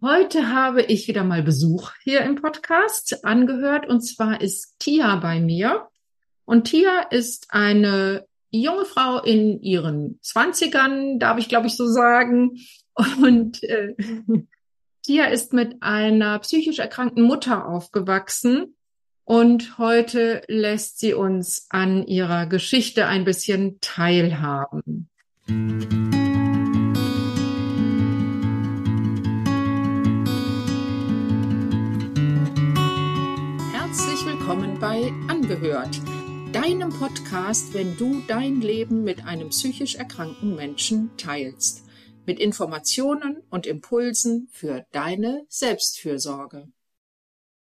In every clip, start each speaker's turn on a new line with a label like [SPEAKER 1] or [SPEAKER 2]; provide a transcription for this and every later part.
[SPEAKER 1] Heute habe ich wieder mal Besuch hier im Podcast angehört und zwar ist Tia bei mir. Und Tia ist eine junge Frau in ihren Zwanzigern, darf ich glaube ich so sagen. Und äh, Tia ist mit einer psychisch erkrankten Mutter aufgewachsen und heute lässt sie uns an ihrer Geschichte ein bisschen teilhaben. Herzlich bei Angehört, deinem Podcast, wenn du dein Leben mit einem psychisch erkrankten Menschen teilst, mit Informationen und Impulsen für deine Selbstfürsorge.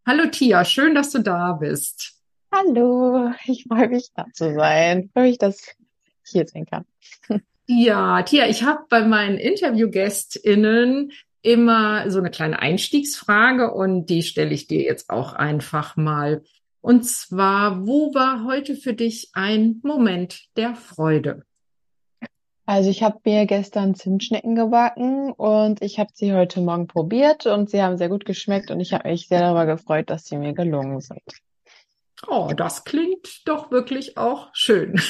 [SPEAKER 1] Hallo Tia, schön, dass du da bist.
[SPEAKER 2] Hallo, ich freue mich da zu sein. Ich freue mich, dass ich hier sein kann.
[SPEAKER 1] Ja, Tia, ich habe bei meinen InterviewgästInnen immer so eine kleine Einstiegsfrage und die stelle ich dir jetzt auch einfach mal. Und zwar, wo war heute für dich ein Moment der Freude?
[SPEAKER 2] Also ich habe mir gestern Zimtschnecken gebacken und ich habe sie heute Morgen probiert und sie haben sehr gut geschmeckt und ich habe mich sehr darüber gefreut, dass sie mir gelungen sind.
[SPEAKER 1] Oh, das klingt doch wirklich auch schön.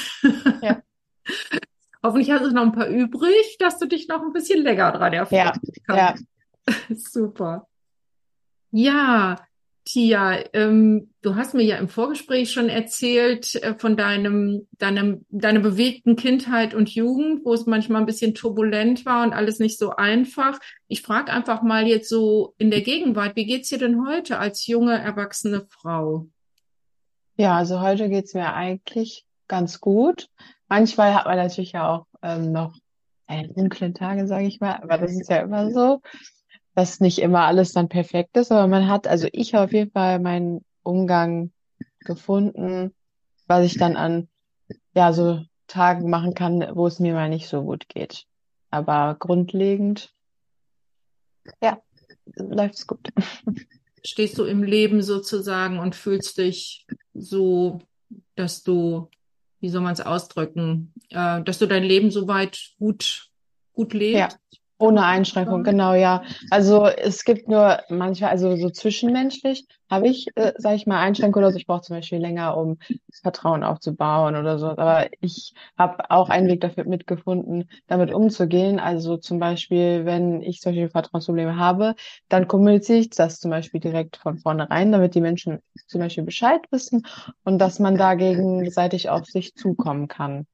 [SPEAKER 1] Ja. Hoffentlich hast du noch ein paar übrig, dass du dich noch ein bisschen länger dran erfreuen
[SPEAKER 2] ja,
[SPEAKER 1] kannst. Ja. Super. Ja, Tia, ähm, du hast mir ja im Vorgespräch schon erzählt äh, von deinem, deinem, deiner bewegten Kindheit und Jugend, wo es manchmal ein bisschen turbulent war und alles nicht so einfach. Ich frage einfach mal jetzt so in der Gegenwart, wie geht's dir denn heute als junge, erwachsene Frau?
[SPEAKER 2] Ja, also heute geht's mir eigentlich ganz gut. Manchmal hat man natürlich ja auch ähm, noch äh, dunkle Tage, sage ich mal, aber das ist ja immer so dass nicht immer alles dann perfekt ist, aber man hat, also ich habe auf jeden Fall meinen Umgang gefunden, was ich dann an, ja, so Tagen machen kann, wo es mir mal nicht so gut geht. Aber grundlegend, ja, läuft's gut.
[SPEAKER 1] Stehst du im Leben sozusagen und fühlst dich so, dass du, wie soll man es ausdrücken, äh, dass du dein Leben soweit gut, gut lebst?
[SPEAKER 2] Ja. Ohne Einschränkung, genau, ja. Also es gibt nur manchmal, also so zwischenmenschlich habe ich, äh, sage ich mal, Einschränkungen oder so. Ich brauche zum Beispiel länger, um Vertrauen aufzubauen oder so. Aber ich habe auch einen Weg dafür mitgefunden, damit umzugehen. Also zum Beispiel, wenn ich solche Vertrauensprobleme habe, dann kommuniziere ich das zum Beispiel direkt von vornherein, damit die Menschen zum Beispiel Bescheid wissen und dass man da gegenseitig auf sich zukommen kann.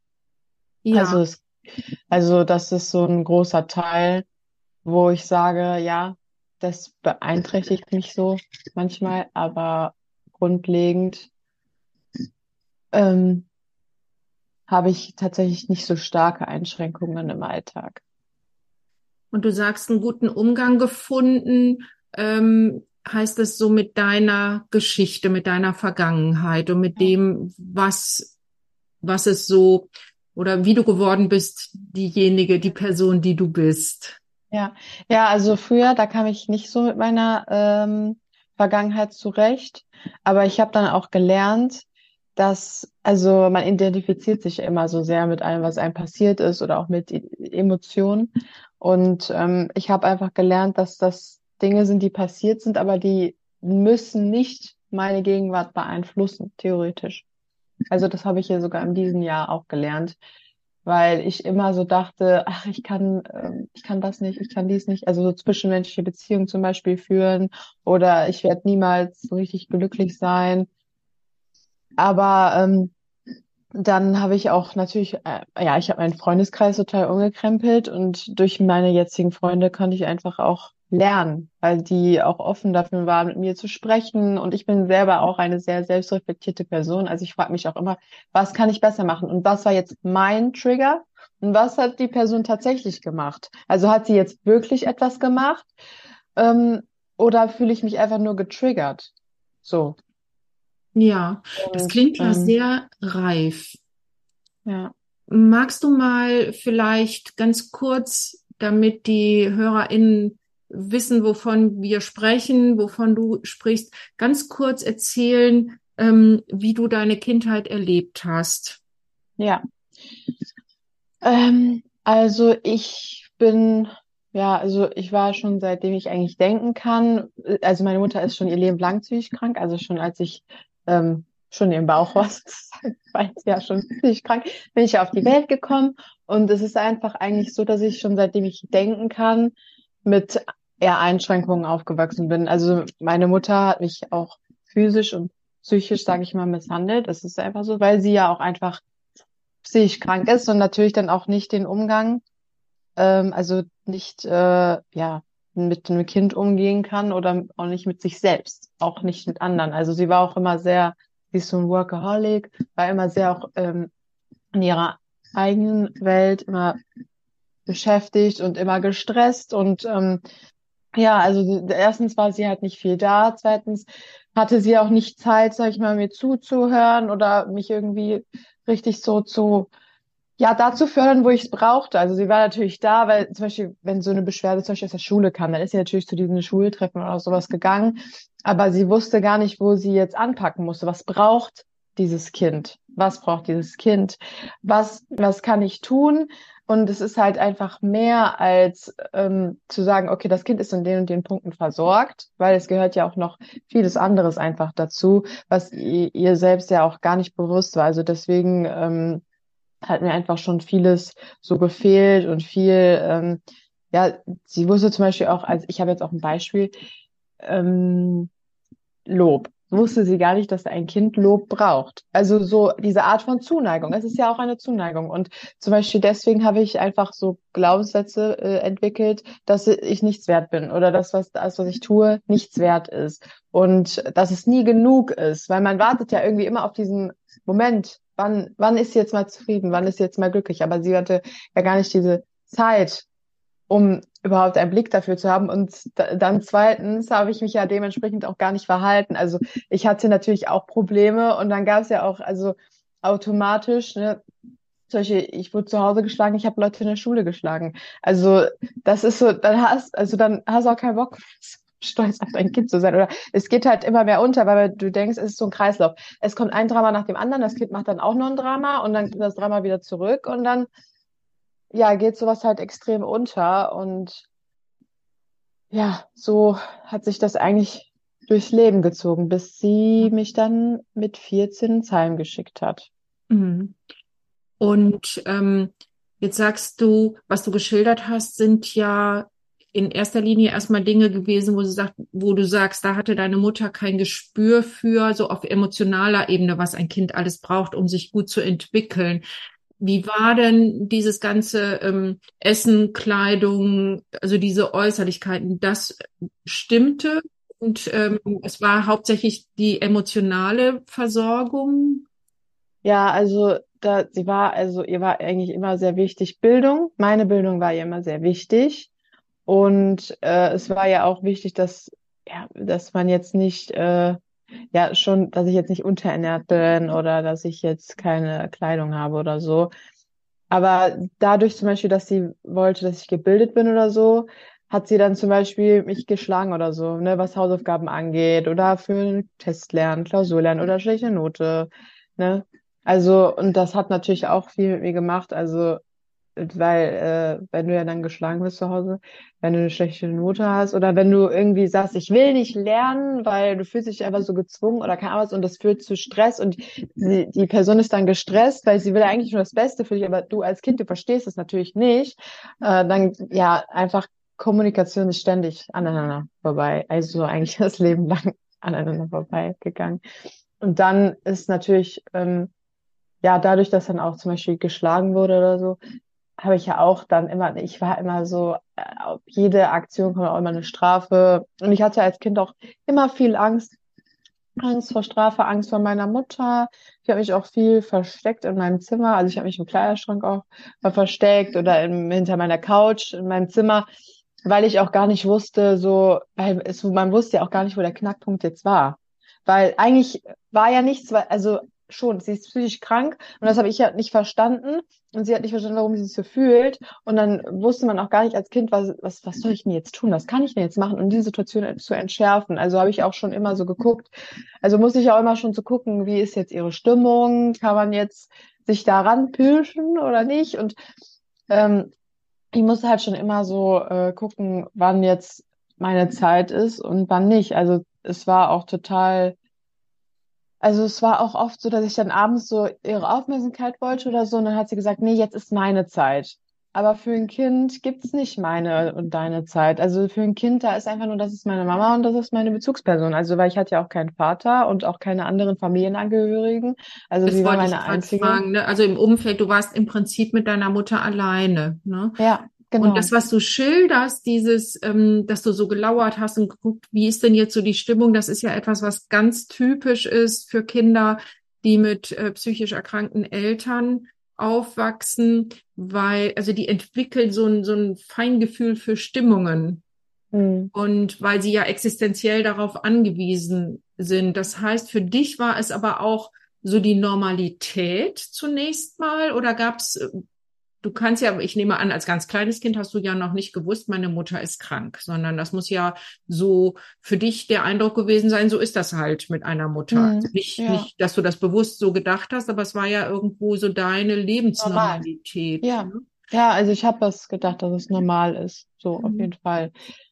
[SPEAKER 2] Ja. Also es also das ist so ein großer Teil, wo ich sage, ja, das beeinträchtigt mich so manchmal, aber grundlegend ähm, habe ich tatsächlich nicht so starke Einschränkungen im Alltag.
[SPEAKER 1] Und du sagst, einen guten Umgang gefunden, ähm, heißt es so mit deiner Geschichte, mit deiner Vergangenheit und mit dem, was, was es so oder wie du geworden bist, diejenige, die Person, die du bist.
[SPEAKER 2] Ja, ja, also früher, da kam ich nicht so mit meiner ähm, Vergangenheit zurecht, aber ich habe dann auch gelernt, dass, also man identifiziert sich immer so sehr mit allem, was einem passiert ist oder auch mit e-, Emotionen. Und ähm, ich habe einfach gelernt, dass das Dinge sind, die passiert sind, aber die müssen nicht meine Gegenwart beeinflussen, theoretisch. Also das habe ich ja sogar in diesem Jahr auch gelernt, weil ich immer so dachte, ach, ich kann, äh, ich kann das nicht, ich kann dies nicht, also so zwischenmenschliche Beziehungen zum Beispiel führen oder ich werde niemals so richtig glücklich sein. Aber ähm, dann habe ich auch natürlich, äh, ja, ich habe meinen Freundeskreis total umgekrempelt und durch meine jetzigen Freunde konnte ich einfach auch lernen, weil die auch offen dafür waren, mit mir zu sprechen. Und ich bin selber auch eine sehr selbstreflektierte Person. Also ich frage mich auch immer, was kann ich besser machen? Und was war jetzt mein Trigger? Und was hat die Person tatsächlich gemacht? Also hat sie jetzt wirklich etwas gemacht? Ähm, oder fühle ich mich einfach nur getriggert? So.
[SPEAKER 1] Ja, das klingt ja ähm, sehr reif.
[SPEAKER 2] Ja.
[SPEAKER 1] Magst du mal vielleicht ganz kurz, damit die HörerInnen wissen, wovon wir sprechen, wovon du sprichst, ganz kurz erzählen, ähm, wie du deine Kindheit erlebt hast.
[SPEAKER 2] Ja. Ähm, also ich bin Ja, also ich war schon seitdem ich eigentlich denken kann. Also meine Mutter ist schon ihr Leben lang psychisch krank, also schon als ich ähm, schon im Bauch war, war ich ja schon psychisch krank, bin ich auf die Welt gekommen. Und es ist einfach eigentlich so, dass ich schon seitdem ich denken kann, mit eher Einschränkungen aufgewachsen bin. Also meine Mutter hat mich auch physisch und psychisch, sage ich mal, misshandelt. Das ist einfach so, weil sie ja auch einfach psychisch krank ist und natürlich dann auch nicht den Umgang, ähm, also nicht äh, ja mit einem Kind umgehen kann oder auch nicht mit sich selbst, auch nicht mit anderen. Also sie war auch immer sehr, sie ist so ein Workaholic, war immer sehr auch ähm, in ihrer eigenen Welt immer beschäftigt und immer gestresst und ähm, ja, also erstens war sie halt nicht viel da, zweitens hatte sie auch nicht Zeit, sag ich mal, mir zuzuhören oder mich irgendwie richtig so zu, ja, dazu fördern, wo ich es brauchte. Also sie war natürlich da, weil zum Beispiel, wenn so eine Beschwerde zum Beispiel aus der Schule kam, dann ist sie natürlich zu diesen Schultreffen oder sowas gegangen, aber sie wusste gar nicht, wo sie jetzt anpacken musste. Was braucht dieses Kind? Was braucht dieses Kind? Was, was kann ich tun? Und es ist halt einfach mehr als ähm, zu sagen, okay, das Kind ist in den und den Punkten versorgt, weil es gehört ja auch noch vieles anderes einfach dazu, was ihr, selbst ja auch gar nicht bewusst war. Also deswegen ähm, hat mir einfach schon vieles so gefehlt und viel, ähm, ja, sie wusste zum Beispiel auch, also ich habe jetzt auch ein Beispiel, ähm, Lob wusste sie gar nicht, dass ein Kind Lob braucht. Also so diese Art von Zuneigung. Es ist ja auch eine Zuneigung. Und zum Beispiel deswegen habe ich einfach so Glaubenssätze äh, entwickelt, dass ich nichts wert bin oder das, was, das, was ich tue, nichts wert ist. Und dass es nie genug ist, weil man wartet ja irgendwie immer auf diesen Moment. Wann, wann ist sie jetzt mal zufrieden? Wann ist sie jetzt mal glücklich? Aber sie hatte ja gar nicht diese Zeit, um überhaupt einen Blick dafür zu haben. Und dann zweitens habe ich mich ja dementsprechend auch gar nicht verhalten. Also ich hatte natürlich auch Probleme und dann gab es ja auch also automatisch, ne, zum Beispiel, ich wurde zu Hause geschlagen, ich habe Leute in der Schule geschlagen. Also das ist so, dann hast, also dann hast du auch keinen Bock, stolz auf dein Kind zu sein. Oder es geht halt immer mehr unter, weil du denkst, es ist so ein Kreislauf. Es kommt ein Drama nach dem anderen, das Kind macht dann auch noch ein Drama und dann kommt das Drama wieder zurück und dann ja, geht sowas halt extrem unter und ja, so hat sich das eigentlich durchs Leben gezogen, bis sie mich dann mit 14 ins Heim geschickt hat.
[SPEAKER 1] Mhm. Und ähm, jetzt sagst du, was du geschildert hast, sind ja in erster Linie erstmal Dinge gewesen, wo, sie sagt, wo du sagst, da hatte deine Mutter kein Gespür für, so auf emotionaler Ebene, was ein Kind alles braucht, um sich gut zu entwickeln. Wie war denn dieses ganze ähm, Essen, Kleidung, also diese Äußerlichkeiten? Das stimmte und ähm, es war hauptsächlich die emotionale Versorgung.
[SPEAKER 2] Ja, also da sie war, also ihr war eigentlich immer sehr wichtig Bildung. Meine Bildung war ihr immer sehr wichtig und äh, es war ja auch wichtig, dass ja, dass man jetzt nicht äh, ja schon, dass ich jetzt nicht unterernährt bin oder dass ich jetzt keine Kleidung habe oder so. Aber dadurch zum Beispiel, dass sie wollte, dass ich gebildet bin oder so, hat sie dann zum Beispiel mich geschlagen oder so, ne, was Hausaufgaben angeht oder für einen Test lernen, Klausur lernen oder schlechte Note, ne. Also, und das hat natürlich auch viel mit mir gemacht. Also, weil äh, wenn du ja dann geschlagen wirst zu Hause, wenn du eine schlechte Note hast oder wenn du irgendwie sagst, ich will nicht lernen, weil du fühlst dich einfach so gezwungen oder keine Ahnung und das führt zu Stress und die, die Person ist dann gestresst, weil sie will eigentlich nur das Beste für dich, aber du als Kind, du verstehst es natürlich nicht, äh, dann ja einfach Kommunikation ist ständig aneinander vorbei, also eigentlich das Leben lang aneinander vorbeigegangen. Und dann ist natürlich ähm, ja, dadurch, dass dann auch zum Beispiel geschlagen wurde oder so, habe ich ja auch dann immer, ich war immer so, äh, auf jede Aktion kommt auch immer eine Strafe. Und ich hatte als Kind auch immer viel Angst. Angst vor Strafe, Angst vor meiner Mutter. Ich habe mich auch viel versteckt in meinem Zimmer. Also ich habe mich im Kleiderschrank auch versteckt oder im, hinter meiner Couch in meinem Zimmer, weil ich auch gar nicht wusste, so, weil es, man wusste ja auch gar nicht, wo der Knackpunkt jetzt war. Weil eigentlich war ja nichts, also schon, sie ist psychisch krank und das habe ich ja nicht verstanden und sie hat nicht verstanden, warum sie sich so fühlt. Und dann wusste man auch gar nicht als Kind, was, was, was soll ich denn jetzt tun, was kann ich denn jetzt machen, um diese Situation zu entschärfen. Also habe ich auch schon immer so geguckt, also muss ich auch immer schon so gucken, wie ist jetzt ihre Stimmung, kann man jetzt sich daran pirschen oder nicht? Und ähm, ich musste halt schon immer so äh, gucken, wann jetzt meine Zeit ist und wann nicht. Also es war auch total, also es war auch oft so, dass ich dann abends so ihre Aufmerksamkeit wollte oder so und dann hat sie gesagt, nee, jetzt ist meine Zeit. Aber für ein Kind gibt's nicht meine und deine Zeit. Also für ein Kind, da ist einfach nur, das ist meine Mama und das ist meine Bezugsperson. Also weil ich hatte ja auch keinen Vater und auch keine anderen Familienangehörigen. Also
[SPEAKER 1] Das
[SPEAKER 2] sie war meine einzige.
[SPEAKER 1] fragen, ne? Also im Umfeld, du warst im Prinzip mit deiner Mutter alleine, ne?
[SPEAKER 2] Ja,
[SPEAKER 1] Und das,
[SPEAKER 2] genau.
[SPEAKER 1] was du schilderst, dieses, ähm, dass du so gelauert hast und geguckt, wie ist denn jetzt so die Stimmung, das ist ja etwas, was ganz typisch ist für Kinder, die mit äh, psychisch erkrankten Eltern aufwachsen, weil, also die entwickeln so ein, so ein Feingefühl für Stimmungen.
[SPEAKER 2] Hm.
[SPEAKER 1] Und weil sie ja existenziell darauf angewiesen sind. Das heißt, für dich war es aber auch so die Normalität zunächst mal oder gab's, äh, du kannst ja, ich nehme an, als ganz kleines Kind hast du ja noch nicht gewusst, meine Mutter ist krank, sondern das muss ja so für dich der Eindruck gewesen sein, so ist das halt mit einer Mutter. Also
[SPEAKER 2] Hm.
[SPEAKER 1] nicht,
[SPEAKER 2] Ja,
[SPEAKER 1] nicht, dass du das bewusst so gedacht hast, aber es war ja irgendwo so deine
[SPEAKER 2] normal.
[SPEAKER 1] Lebensnormalität.
[SPEAKER 2] Ja,
[SPEAKER 1] Ne?
[SPEAKER 2] ja, also ich habe das gedacht, dass es normal ist, so auf
[SPEAKER 1] Mhm.
[SPEAKER 2] jeden Fall.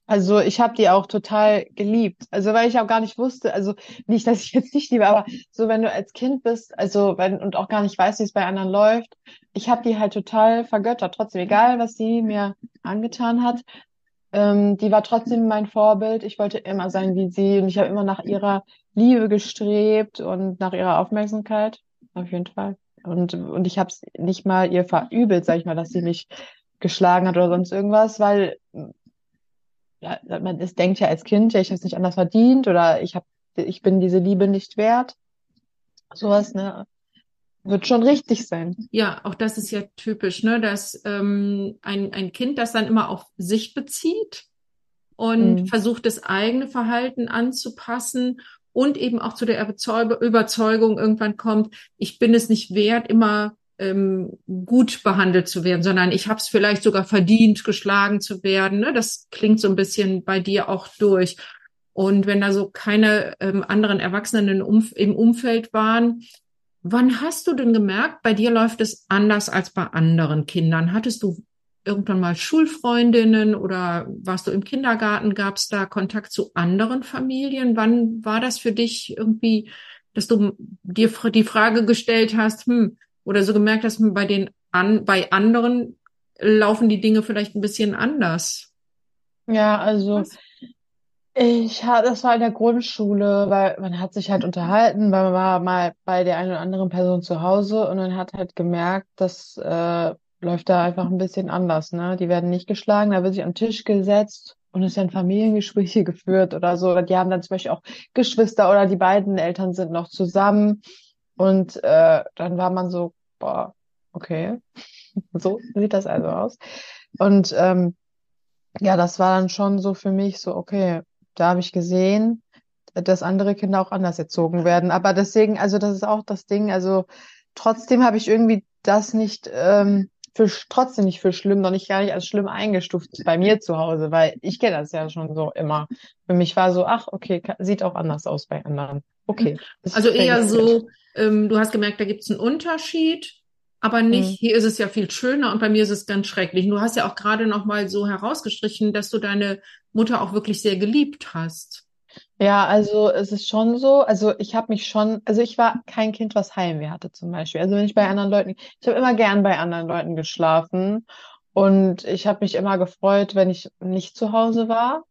[SPEAKER 2] Also ich habe die auch total geliebt. Also weil ich auch gar nicht wusste, also nicht, dass ich jetzt nicht liebe, aber so wenn du als Kind bist, also wenn und auch gar nicht weißt, wie es bei anderen läuft, ich habe die halt total vergöttert, trotzdem, egal was sie mir angetan hat. Ähm, die war trotzdem mein Vorbild. Ich wollte immer sein wie sie und ich habe immer nach ihrer Liebe gestrebt und nach ihrer Aufmerksamkeit, auf jeden Fall. Und, und ich habe es nicht mal ihr verübelt, sag ich mal, dass sie mich geschlagen hat oder sonst irgendwas, weil ja, man es denkt ja als Kind, ja, ich habe es nicht anders verdient oder ich hab, ich bin diese Liebe nicht wert. Sowas, ne, wird schon richtig sein.
[SPEAKER 1] Ja, auch das ist ja typisch, ne, dass ähm, ein, ein Kind das dann immer auf sich bezieht und
[SPEAKER 2] Mhm.
[SPEAKER 1] versucht, das eigene Verhalten anzupassen und eben auch zu der Überzeug- Überzeugung irgendwann kommt, ich bin es nicht wert, immer ähm, gut behandelt zu werden, sondern ich habe es vielleicht sogar verdient, geschlagen zu werden. Ne? Das klingt so ein bisschen bei dir auch durch. Und wenn da so keine ähm, anderen Erwachsenen im, Umf im Umfeld waren, wann hast du denn gemerkt, bei dir läuft es anders als bei anderen Kindern? Hattest du irgendwann mal Schulfreundinnen oder warst du im Kindergarten? Gab es da Kontakt zu anderen Familien? Wann war das für dich irgendwie, dass du dir die Frage gestellt hast, hm, oder so gemerkt hast, hm, bei den an, bei anderen laufen die Dinge vielleicht ein bisschen anders?
[SPEAKER 2] Ja, also
[SPEAKER 1] Was?
[SPEAKER 2] ich hatte, das war in der Grundschule, weil man hat sich halt unterhalten, weil man war mal bei der einen oder anderen Person zu Hause und man hat halt gemerkt, das äh, läuft da einfach ein bisschen anders, ne? Die werden nicht geschlagen, da wird sich am Tisch gesetzt und es werden Familiengespräche geführt oder so. Oder die haben dann zum Beispiel auch Geschwister oder die beiden Eltern sind noch zusammen und äh, dann war man so, boah, okay, so sieht das also aus. Und ähm, ja, das war dann schon so für mich so, okay, da habe ich gesehen, dass andere Kinder auch anders erzogen werden. Aber deswegen, also das ist auch das Ding, also trotzdem habe ich irgendwie das nicht, ähm, für, trotzdem nicht für schlimm, noch nicht gar nicht als schlimm eingestuft bei mir zu Hause, weil ich kenne das ja schon so immer. Für mich war so, ach, okay, ka- sieht auch anders aus bei anderen. Okay,
[SPEAKER 1] Also eher so, ähm, du hast gemerkt, da gibt es einen Unterschied, aber nicht,
[SPEAKER 2] Hm.
[SPEAKER 1] hier ist es ja viel schöner und bei mir ist es ganz schrecklich. Du hast ja auch gerade noch mal so herausgestrichen, dass du deine Mutter auch wirklich sehr geliebt hast.
[SPEAKER 2] Ja, also es ist schon so, also ich habe mich schon, also ich war kein Kind, was Heimweh hatte zum Beispiel. Also wenn ich bei anderen Leuten, ich habe immer gern bei anderen Leuten geschlafen und ich habe mich immer gefreut, wenn ich nicht zu Hause war,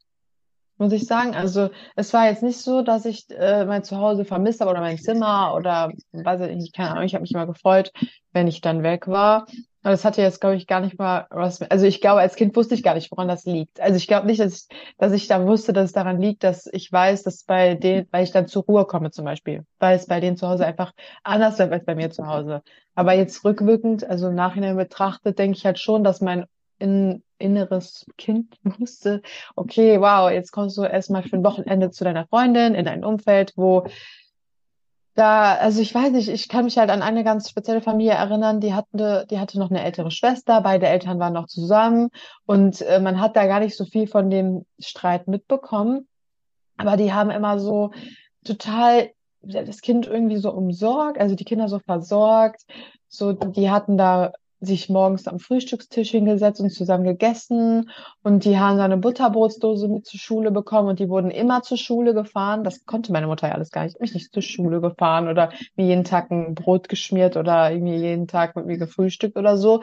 [SPEAKER 2] muss ich sagen. Also es war jetzt nicht so, dass ich äh, mein Zuhause vermisst habe oder mein Zimmer oder weiß ich nicht, keine Ahnung. Ich habe mich immer gefreut, wenn ich dann weg war. Aber das hatte jetzt, glaube ich, gar nicht mal was. Also ich glaube, als Kind wusste ich gar nicht, woran das liegt. Also ich glaube nicht, dass ich, dass ich da wusste, dass es daran liegt, dass ich weiß, dass bei denen, weil ich dann zur Ruhe komme zum Beispiel, weil es bei denen zu Hause einfach anders läuft als bei mir zu Hause. Aber jetzt rückwirkend, also im Nachhinein betrachtet, denke ich halt schon, dass mein in, inneres Kind wusste, okay, wow, jetzt kommst du erstmal für ein Wochenende zu deiner Freundin in ein Umfeld, wo da, also ich weiß nicht, ich kann mich halt an eine ganz spezielle Familie erinnern, die hatte, die hatte noch eine ältere Schwester, beide Eltern waren noch zusammen und äh, man hat da gar nicht so viel von dem Streit mitbekommen, aber die haben immer so total das Kind irgendwie so umsorgt, also die Kinder so versorgt, so die hatten da sich morgens am Frühstückstisch hingesetzt und zusammen gegessen und die haben dann eine Butterbrotsdose mit zur Schule bekommen und die wurden immer zur Schule gefahren. Das konnte meine Mutter ja alles gar nicht. Ich mich nicht zur Schule gefahren oder mir jeden Tag ein Brot geschmiert oder irgendwie jeden Tag mit mir gefrühstückt oder so.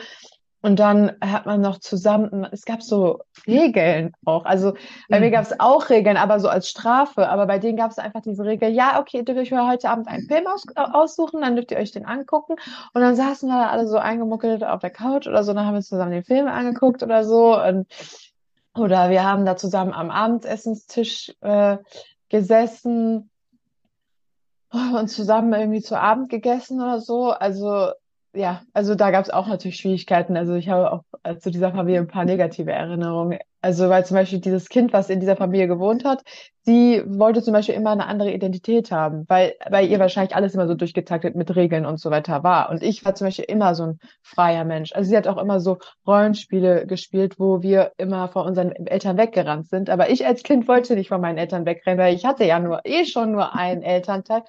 [SPEAKER 2] Und dann hat man noch zusammen, es gab so Regeln auch. Also bei mhm. mir gab es auch Regeln, aber so als Strafe. Aber bei denen gab es einfach diese Regel, ja, okay, dürft ihr euch heute Abend einen Film aus, aussuchen, dann dürft ihr euch den angucken. Und dann saßen wir da alle so eingemuckelt auf der Couch oder so, dann haben wir zusammen den Film angeguckt oder so. Und, oder wir haben da zusammen am Abendessenstisch äh, gesessen und zusammen irgendwie zu Abend gegessen oder so. Also ja, also da gab es auch natürlich Schwierigkeiten. Also ich habe auch zu dieser Familie ein paar negative Erinnerungen. Also weil zum Beispiel dieses Kind, was in dieser Familie gewohnt hat, sie wollte zum Beispiel immer eine andere Identität haben, weil bei ihr wahrscheinlich alles immer so durchgetaktet mit Regeln und so weiter war. Und ich war zum Beispiel immer so ein freier Mensch. Also sie hat auch immer so Rollenspiele gespielt, wo wir immer vor unseren Eltern weggerannt sind. Aber ich als Kind wollte nicht von meinen Eltern wegrennen, weil ich hatte ja nur eh schon nur einen Elternteil.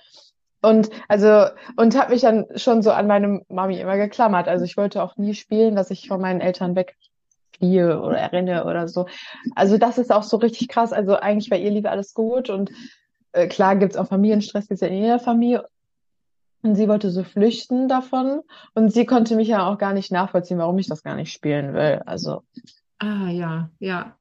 [SPEAKER 2] Und also und habe mich dann schon so an meine Mami immer geklammert. Also ich wollte auch nie spielen, dass ich von meinen Eltern wegfliehe oder erinnere oder so. Also das ist auch so richtig krass. Also eigentlich bei ihr lief alles gut und äh, klar gibt's auch Familienstress, gibt's ja in jeder Familie. Und sie wollte so flüchten davon und sie konnte mich ja auch gar nicht nachvollziehen, warum ich das gar nicht spielen will. Also
[SPEAKER 1] Ah ja, ja.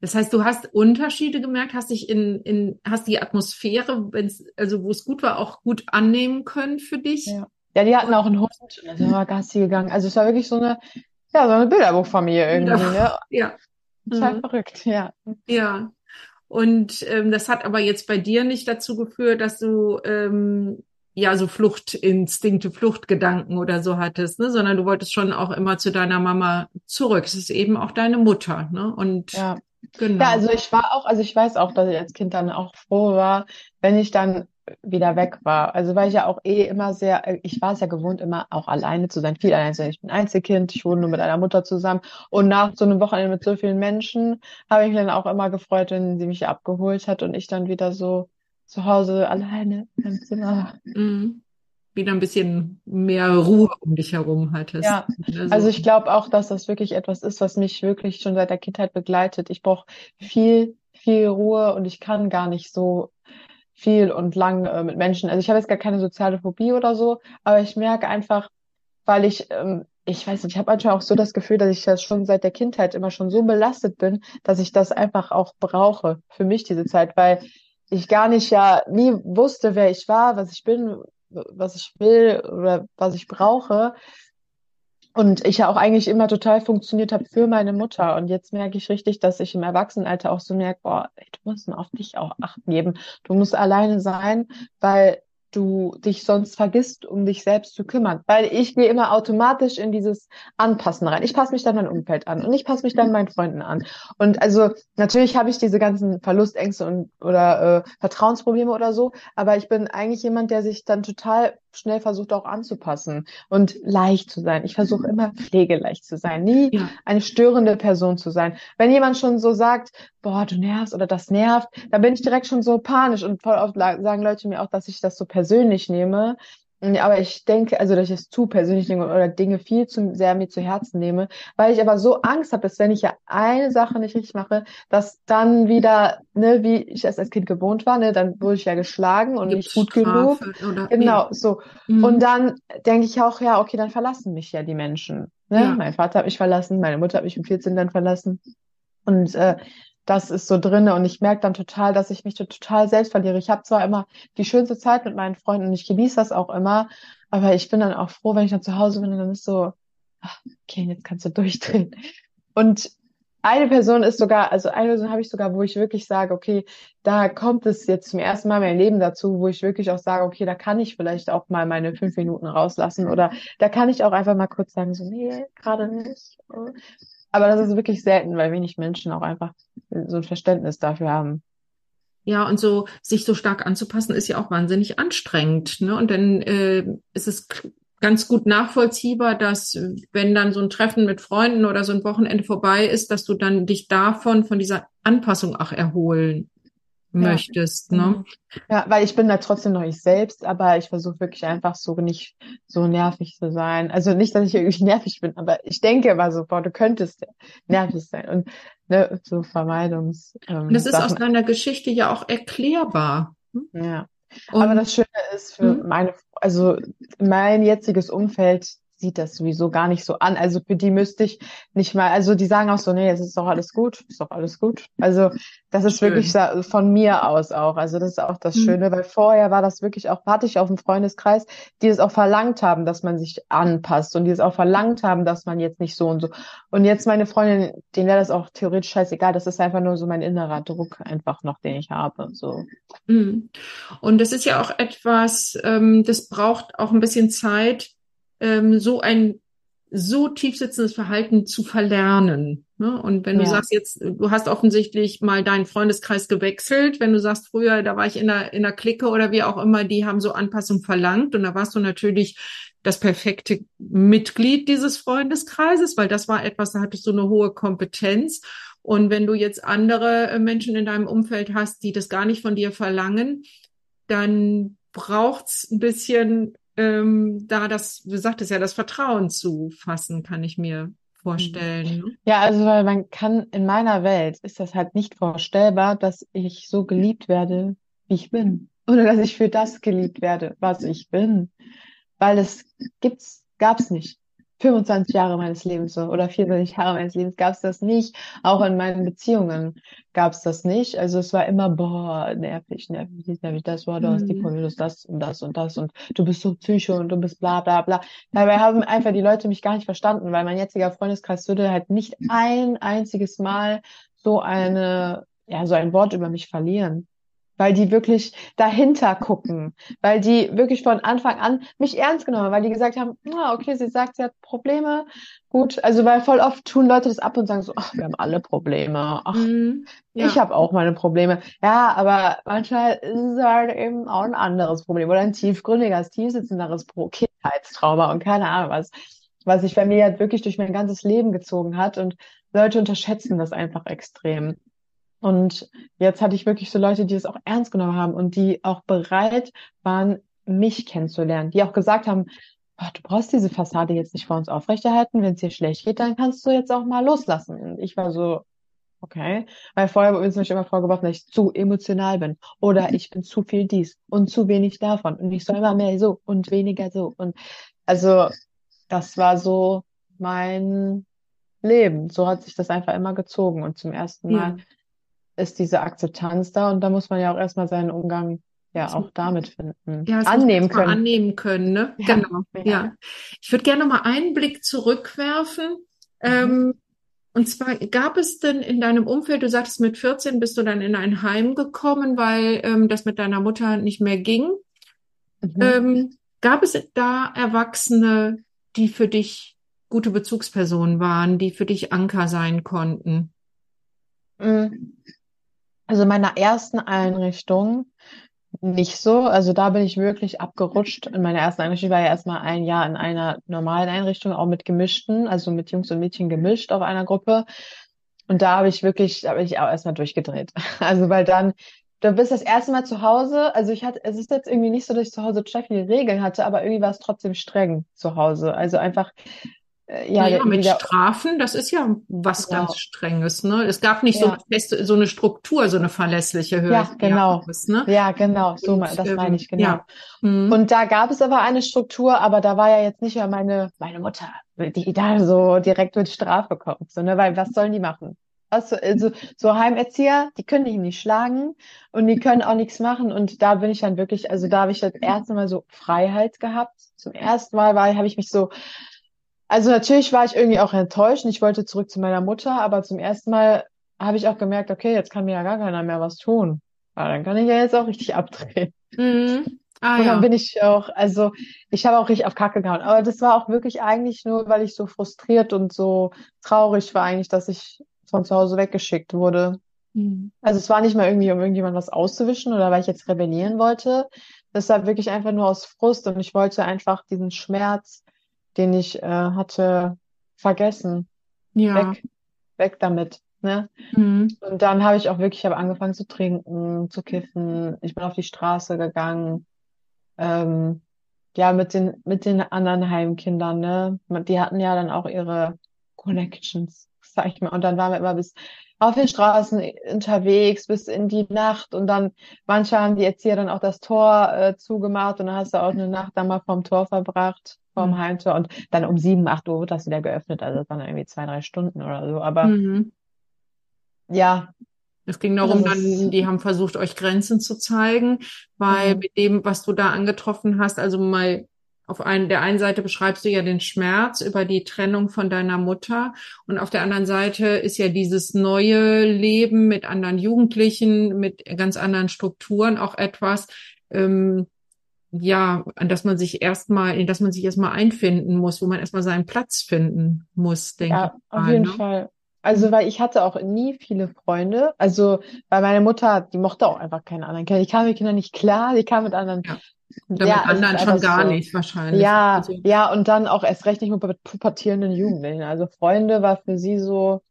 [SPEAKER 1] Das heißt, du hast Unterschiede gemerkt, hast dich in, in hast die Atmosphäre, wenn's, also wo es gut war, auch gut annehmen können für dich.
[SPEAKER 2] Ja, ja die hatten auch einen Hund, also war Gassi gegangen. Also es war wirklich so eine, ja, so eine Bilderbuchfamilie irgendwie, ne?
[SPEAKER 1] Ja.
[SPEAKER 2] Total mhm. verrückt, ja.
[SPEAKER 1] Ja. Und ähm, das hat aber jetzt bei dir nicht dazu geführt, dass du ähm, ja so Fluchtinstinkte, Fluchtgedanken oder so hattest, ne? sondern du wolltest schon auch immer zu deiner Mama zurück. Es ist eben auch deine Mutter, ne? Und
[SPEAKER 2] ja. Genau. Ja, also ich war auch, also ich weiß auch, dass ich als Kind dann auch froh war, wenn ich dann wieder weg war. Also weil ich ja auch eh immer sehr, ich war es ja gewohnt, immer auch alleine zu sein, viel alleine zu sein. Ich bin Einzelkind, ich wohne nur mit einer Mutter zusammen. Und nach so einem Wochenende mit so vielen Menschen habe ich mich dann auch immer gefreut, wenn sie mich abgeholt hat und ich dann wieder so zu Hause alleine im Zimmer.
[SPEAKER 1] Mhm wieder ein bisschen mehr Ruhe um dich herum hattest.
[SPEAKER 2] Ja, also, also ich glaube auch, dass das wirklich etwas ist, was mich wirklich schon seit der Kindheit begleitet. Ich brauche viel, viel Ruhe und ich kann gar nicht so viel und lang äh, mit Menschen. Also ich habe jetzt gar keine soziale Phobie oder so, aber ich merke einfach, weil ich, ähm, ich weiß nicht, ich habe manchmal auch so das Gefühl, dass ich das schon seit der Kindheit immer schon so belastet bin, dass ich das einfach auch brauche für mich diese Zeit, weil ich gar nicht ja nie wusste, wer ich war, was ich bin, was ich will oder was ich brauche. Und ich ja auch eigentlich immer total funktioniert habe für meine Mutter. Und jetzt merke ich richtig, dass ich im Erwachsenenalter auch so merke, boah, ey, du musst auf dich auch Acht geben. Du musst alleine sein, weil du dich sonst vergisst, um dich selbst zu kümmern. Weil ich gehe immer automatisch in dieses Anpassen rein. Ich passe mich dann mein Umfeld an und ich passe mich dann meinen Freunden an. Und also natürlich habe ich diese ganzen Verlustängste und oder äh, Vertrauensprobleme oder so, aber ich bin eigentlich jemand, der sich dann total schnell versucht auch anzupassen und leicht zu sein. Ich versuche immer pflegeleicht zu sein, nie ja. eine störende Person zu sein. Wenn jemand schon so sagt, boah, du nervst oder das nervt, dann bin ich direkt schon so panisch und voll oft sagen Leute mir auch, dass ich das so persönlich nehme. Aber ich denke, also dass ich es zu persönlich nehme oder Dinge viel zu sehr mir zu Herzen nehme, weil ich aber so Angst habe, dass wenn ich ja eine Sache nicht richtig mache, dass dann wieder, ne, wie ich es als Kind gewohnt war, ne, dann wurde ich ja geschlagen und Gibt's nicht gut Strafe genug. Genau, ja. so. Mhm. Und dann denke ich auch, ja, okay, dann verlassen mich ja die Menschen. Ne? Ja. Mein Vater hat mich verlassen, meine Mutter hat mich mit 14 dann verlassen. Und äh, das ist so drinne und ich merke dann total, dass ich mich total selbst verliere. Ich habe zwar immer die schönste Zeit mit meinen Freunden und ich genieße das auch immer, aber ich bin dann auch froh, wenn ich dann zu Hause bin und dann ist so, okay, jetzt kannst du durchdrehen. Und eine Person ist sogar, also eine Person habe ich sogar, wo ich wirklich sage, okay, da kommt es jetzt zum ersten Mal mein Leben dazu, wo ich wirklich auch sage, okay, da kann ich vielleicht auch mal meine fünf Minuten rauslassen oder da kann ich auch einfach mal kurz sagen, so, nee, gerade nicht. Aber das ist wirklich selten, weil wenig Menschen auch einfach so ein Verständnis dafür haben.
[SPEAKER 1] Ja, und so sich so stark anzupassen, ist ja auch wahnsinnig anstrengend. Ne? Und dann äh, ist es ganz gut nachvollziehbar, dass wenn dann so ein Treffen mit Freunden oder so ein Wochenende vorbei ist, dass du dann dich davon, von dieser Anpassung auch erholen möchtest, ne?
[SPEAKER 2] Ja, weil ich bin da trotzdem noch ich selbst, aber ich versuche wirklich einfach so nicht so nervig zu sein. Also nicht, dass ich irgendwie nervig bin, aber ich denke immer so, boah, du könntest nervig sein und ne, so Vermeidungs.
[SPEAKER 1] Ähm, und das ist aus deiner Geschichte ja auch erklärbar.
[SPEAKER 2] Hm? Ja. Und, aber das Schöne ist für hm? meine, also mein jetziges Umfeld, sieht das sowieso gar nicht so an. Also für die müsste ich nicht mal, also die sagen auch so, nee, es ist doch alles gut, ist doch alles gut. Also das ist Schön. wirklich von mir aus auch. Also das ist auch das mhm. Schöne, weil vorher war das wirklich auch, hatte ich auf dem Freundeskreis, die es auch verlangt haben, dass man sich anpasst und die es auch verlangt haben, dass man jetzt nicht so und so. Und jetzt meine Freundin, denen wäre das auch theoretisch scheißegal. Das ist einfach nur so mein innerer Druck einfach noch, den ich habe. So.
[SPEAKER 1] Mhm. Und das ist ja auch etwas, ähm, das braucht auch ein bisschen Zeit, ähm, so ein so tiefsitzendes Verhalten zu verlernen. Ne? Und wenn du ja. sagst jetzt, du hast offensichtlich mal deinen Freundeskreis gewechselt, wenn du sagst, früher, da war ich in der, in der Clique oder wie auch immer, die haben so Anpassung verlangt und da warst du natürlich das perfekte Mitglied dieses Freundeskreises, weil das war etwas, da hattest du eine hohe Kompetenz. Und wenn du jetzt andere Menschen in deinem Umfeld hast, die das gar nicht von dir verlangen, dann braucht's ein bisschen ähm, da das, du sagtest ja, das Vertrauen zu fassen, kann ich mir vorstellen.
[SPEAKER 2] Ne? Ja, also weil man kann in meiner Welt ist das halt nicht vorstellbar, dass ich so geliebt werde, wie ich bin. Oder dass ich für das geliebt werde, was ich bin. Weil es gibt's, gab's nicht. 25 Jahre meines Lebens oder 24 Jahre meines Lebens gab es das nicht. Auch in meinen Beziehungen gab es das nicht. Also es war immer, boah, nervig, nervig, nervig, das, boah, du mhm. hast die Probleme, das und das und das und du bist so psycho und du bist bla bla bla. Dabei haben einfach die Leute mich gar nicht verstanden, weil mein jetziger Freundeskreis würde halt nicht ein einziges Mal so eine, ja, so ein Wort über mich verlieren weil die wirklich dahinter gucken, weil die wirklich von Anfang an mich ernst genommen haben, weil die gesagt haben, ah, okay, sie sagt, sie hat Probleme, gut, also weil voll oft tun Leute das ab und sagen so, ach, wir haben alle Probleme, ach, mm, ja. ich habe auch meine Probleme, ja, aber manchmal ist es halt eben auch ein anderes Problem oder ein tiefgründiges, tiefsitzenderes Kindheitstrauma und keine Ahnung was, was sich bei mir halt wirklich durch mein ganzes Leben gezogen hat und Leute unterschätzen das einfach extrem. Und jetzt hatte ich wirklich so Leute, die das auch ernst genommen haben und die auch bereit waren, mich kennenzulernen, die auch gesagt haben, oh, du brauchst diese Fassade jetzt nicht vor uns aufrechterhalten, wenn es dir schlecht geht, dann kannst du jetzt auch mal loslassen. Und ich war so, okay, weil vorher wurde mir immer vorgeworfen, dass ich zu emotional bin oder ich bin zu viel dies und zu wenig davon und ich soll immer mehr so und weniger so. Und also das war so mein Leben. So hat sich das einfach immer gezogen und zum ersten Mal ja ist diese Akzeptanz da und da muss man ja auch erstmal seinen Umgang ja auch damit finden.
[SPEAKER 1] Ja, annehmen können. Annehmen können, ne? Ja, genau. Ja. ja. Ich würde gerne noch mal einen Blick zurückwerfen. Mhm. Ähm, und zwar gab es denn in deinem Umfeld, du sagtest, mit 14 bist du dann in ein Heim gekommen, weil ähm, das mit deiner Mutter nicht mehr ging. Mhm. Ähm, gab es da Erwachsene, die für dich gute Bezugspersonen waren, die für dich Anker sein konnten?
[SPEAKER 2] Mhm. Also in meiner ersten Einrichtung nicht so. Also da bin ich wirklich abgerutscht. In meiner ersten Einrichtung ich war ja erstmal ein Jahr in einer normalen Einrichtung, auch mit gemischten, also mit Jungs und Mädchen gemischt auf einer Gruppe. Und da habe ich wirklich, da bin ich auch erstmal durchgedreht. Also weil dann, du bist das erste Mal zu Hause. Also ich hatte, es ist jetzt irgendwie nicht so, dass ich zu Hause total viele Regeln hatte, aber irgendwie war es trotzdem streng zu Hause. Also einfach
[SPEAKER 1] ja, ja mit Strafen, das ist ja was genau. ganz Strenges, ne? Es gab nicht ja. so eine feste, so eine Struktur, so eine verlässliche Höhe.
[SPEAKER 2] Ja, genau. Ist, ne? Ja, genau, so Und, das meine ich, genau. Ja. Mhm. Und da gab es aber eine Struktur, aber da war ja jetzt nicht mehr meine, meine Mutter, die da so direkt mit Strafe kommt, so, ne? Weil was sollen die machen? Also, also so Heimerzieher, die können dich nicht schlagen und die können auch nichts machen. Und da bin ich dann wirklich, also da habe ich das erste Mal so Freiheit gehabt. Zum ersten Mal war, habe ich mich so also natürlich war ich irgendwie auch enttäuscht und ich wollte zurück zu meiner Mutter, aber zum ersten Mal habe ich auch gemerkt, okay, jetzt kann mir ja gar keiner mehr was tun. Aber dann kann ich ja jetzt auch richtig abdrehen. Mhm. Ah, und dann ja. bin ich auch, also ich habe auch richtig auf Kacke gehauen. Aber das war auch wirklich eigentlich nur, weil ich so frustriert und so traurig war eigentlich, dass ich von zu Hause weggeschickt wurde. Mhm. Also es war nicht mal irgendwie, um irgendjemand was auszuwischen oder weil ich jetzt rebellieren wollte. Das war wirklich einfach nur aus Frust und ich wollte einfach diesen Schmerz den ich äh, hatte, vergessen. Ja. Weg, weg damit. Ne? Mhm. Und dann habe ich auch wirklich, ich habe angefangen zu trinken, zu kiffen. Ich bin auf die Straße gegangen. Ähm, ja, mit den, mit den anderen Heimkindern, ne? Die hatten ja dann auch ihre Connections, sag ich mal. Und dann waren wir immer bis auf den Straßen unterwegs bis in die Nacht und dann manche haben die Erzieher dann auch das Tor äh, zugemacht und dann hast du auch eine Nacht dann mal vom Tor verbracht, vom mhm. Heimtor und dann um sieben, acht Uhr wird das wieder geöffnet, also das waren irgendwie zwei, drei Stunden oder so, aber mhm. ja.
[SPEAKER 1] Es ging darum, dann, die haben versucht, euch Grenzen zu zeigen, weil mhm. mit dem, was du da angetroffen hast, also mal auf ein, der einen Seite beschreibst du ja den Schmerz über die Trennung von deiner Mutter und auf der anderen Seite ist ja dieses neue Leben mit anderen Jugendlichen, mit ganz anderen Strukturen auch etwas, ähm, ja, an das man sich erstmal, in das man sich erstmal einfinden muss, wo man erstmal seinen Platz finden muss, denke
[SPEAKER 2] ja, ich. Ja, auf jeden ne? Fall. Also, weil ich hatte auch nie viele Freunde. Also, weil meine Mutter, die mochte auch einfach keine anderen Kinder. Ich kam mit Kindern nicht klar, die kam mit anderen
[SPEAKER 1] ja. Oder ja, mit anderen schon gar so. nicht wahrscheinlich.
[SPEAKER 2] Ja, also. ja, und dann auch erst recht nicht mit pubertierenden Jugendlichen. Also Freunde war für sie so,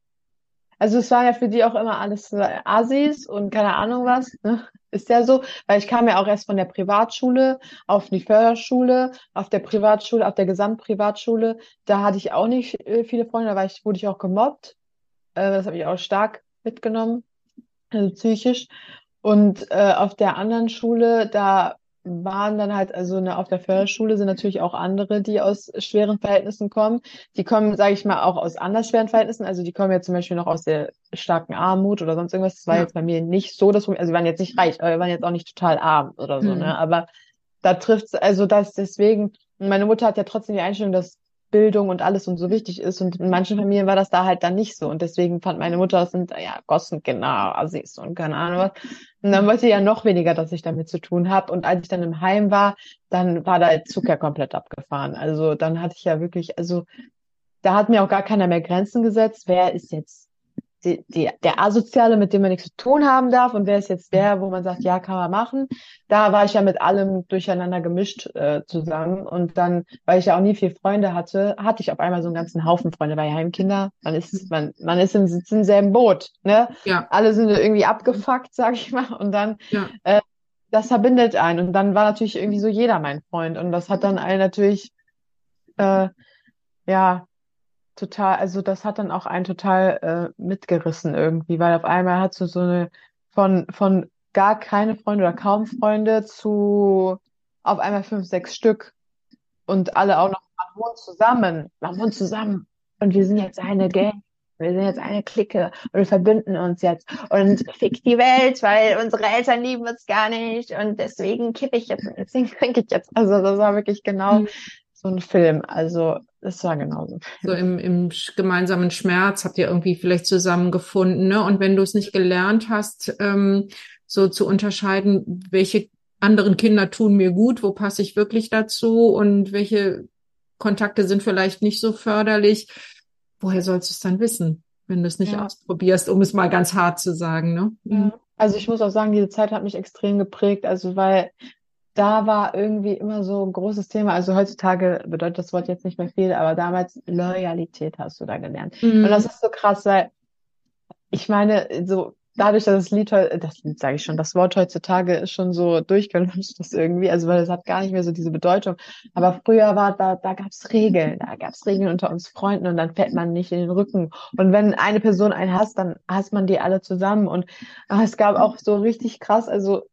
[SPEAKER 2] also es waren ja für die auch immer alles Asis und keine Ahnung was. Ne? Ist ja so, weil ich kam ja auch erst von der Privatschule auf die Förderschule, auf der Privatschule, auf der Gesamtprivatschule. Da hatte ich auch nicht äh, viele Freunde, da war ich, wurde ich auch gemobbt. Äh, das habe ich auch stark mitgenommen, also psychisch. Und äh, auf der anderen Schule, da waren dann halt, also eine, auf der Förderschule sind natürlich auch andere, die aus schweren Verhältnissen kommen. Die kommen, sage ich mal, auch aus anders schweren Verhältnissen. Also die kommen ja zum Beispiel noch aus der starken Armut oder sonst irgendwas. Das war ja. jetzt bei mir nicht so das Problem. Also wir waren jetzt nicht reich, aber wir waren jetzt auch nicht total arm oder so. Mhm. Ne? Aber da trifft's, also das deswegen, meine Mutter hat ja trotzdem die Einstellung, dass Bildung und alles und so wichtig ist. Und in manchen Familien war das da halt dann nicht so. Und deswegen fand meine Mutter, das sind ja Gossenkinder, Assis und keine Ahnung was. Und dann wollte sie ja noch weniger, dass ich damit zu tun habe. Und als ich dann im Heim war, dann war der Zug ja komplett abgefahren. Also dann hatte ich ja wirklich, also da hat mir auch gar keiner mehr Grenzen gesetzt. Wer ist jetzt die, die, der Asoziale, mit dem man nichts zu tun haben darf und wer ist jetzt der, wo man sagt, ja, kann man machen. Da war ich ja mit allem durcheinander gemischt äh, zusammen und dann, weil ich ja auch nie viele Freunde hatte, hatte ich auf einmal so einen ganzen Haufen Freunde, weil ja Heimkinder, man ist, man, man ist im, sitzt im selben Boot, ne? Ja. Alle sind irgendwie abgefuckt, sag ich mal, und dann, ja. äh, das verbindet einen und dann war natürlich irgendwie so jeder mein Freund und das hat dann allen natürlich, äh, ja, total, also das hat dann auch einen total äh, mitgerissen irgendwie, weil auf einmal hast du so eine von, von gar keine Freunde oder kaum Freunde zu auf einmal fünf, sechs Stück und alle auch noch, man wohnt zusammen, man wohnt zusammen und wir sind jetzt eine Gang. Wir sind jetzt eine Clique und wir verbünden uns jetzt und fick die Welt, weil unsere Eltern lieben uns gar nicht und deswegen kippe ich jetzt und deswegen trinke ich jetzt. Also das war wirklich genau mhm. So ein Film. Also das war genauso.
[SPEAKER 1] So im, im gemeinsamen Schmerz habt ihr irgendwie vielleicht zusammengefunden, ne? Und wenn du es nicht gelernt hast, ähm, so zu unterscheiden, welche anderen Kinder tun mir gut, wo passe ich wirklich dazu und welche Kontakte sind vielleicht nicht so förderlich, woher sollst du es dann wissen, wenn du es nicht ja. ausprobierst, um es mal ganz hart zu sagen, ne?
[SPEAKER 2] Ja. Also ich muss auch sagen, diese Zeit hat mich extrem geprägt, also weil da war irgendwie immer so ein großes Thema. Also heutzutage bedeutet das Wort jetzt nicht mehr viel, aber damals Loyalität hast du da gelernt. Mhm. Und das ist so krass, weil ich meine, so dadurch, dass das Lied, das Lied sage ich schon, das Wort heutzutage ist schon so durchgelutscht, das irgendwie, also weil es hat gar nicht mehr so diese Bedeutung. Aber früher war da, da gab's Regeln, da gab's Regeln unter uns Freunden und dann fällt man nicht in den Rücken. Und wenn eine Person einen hasst, dann hasst man die alle zusammen. Und ach, es gab auch so richtig krass, also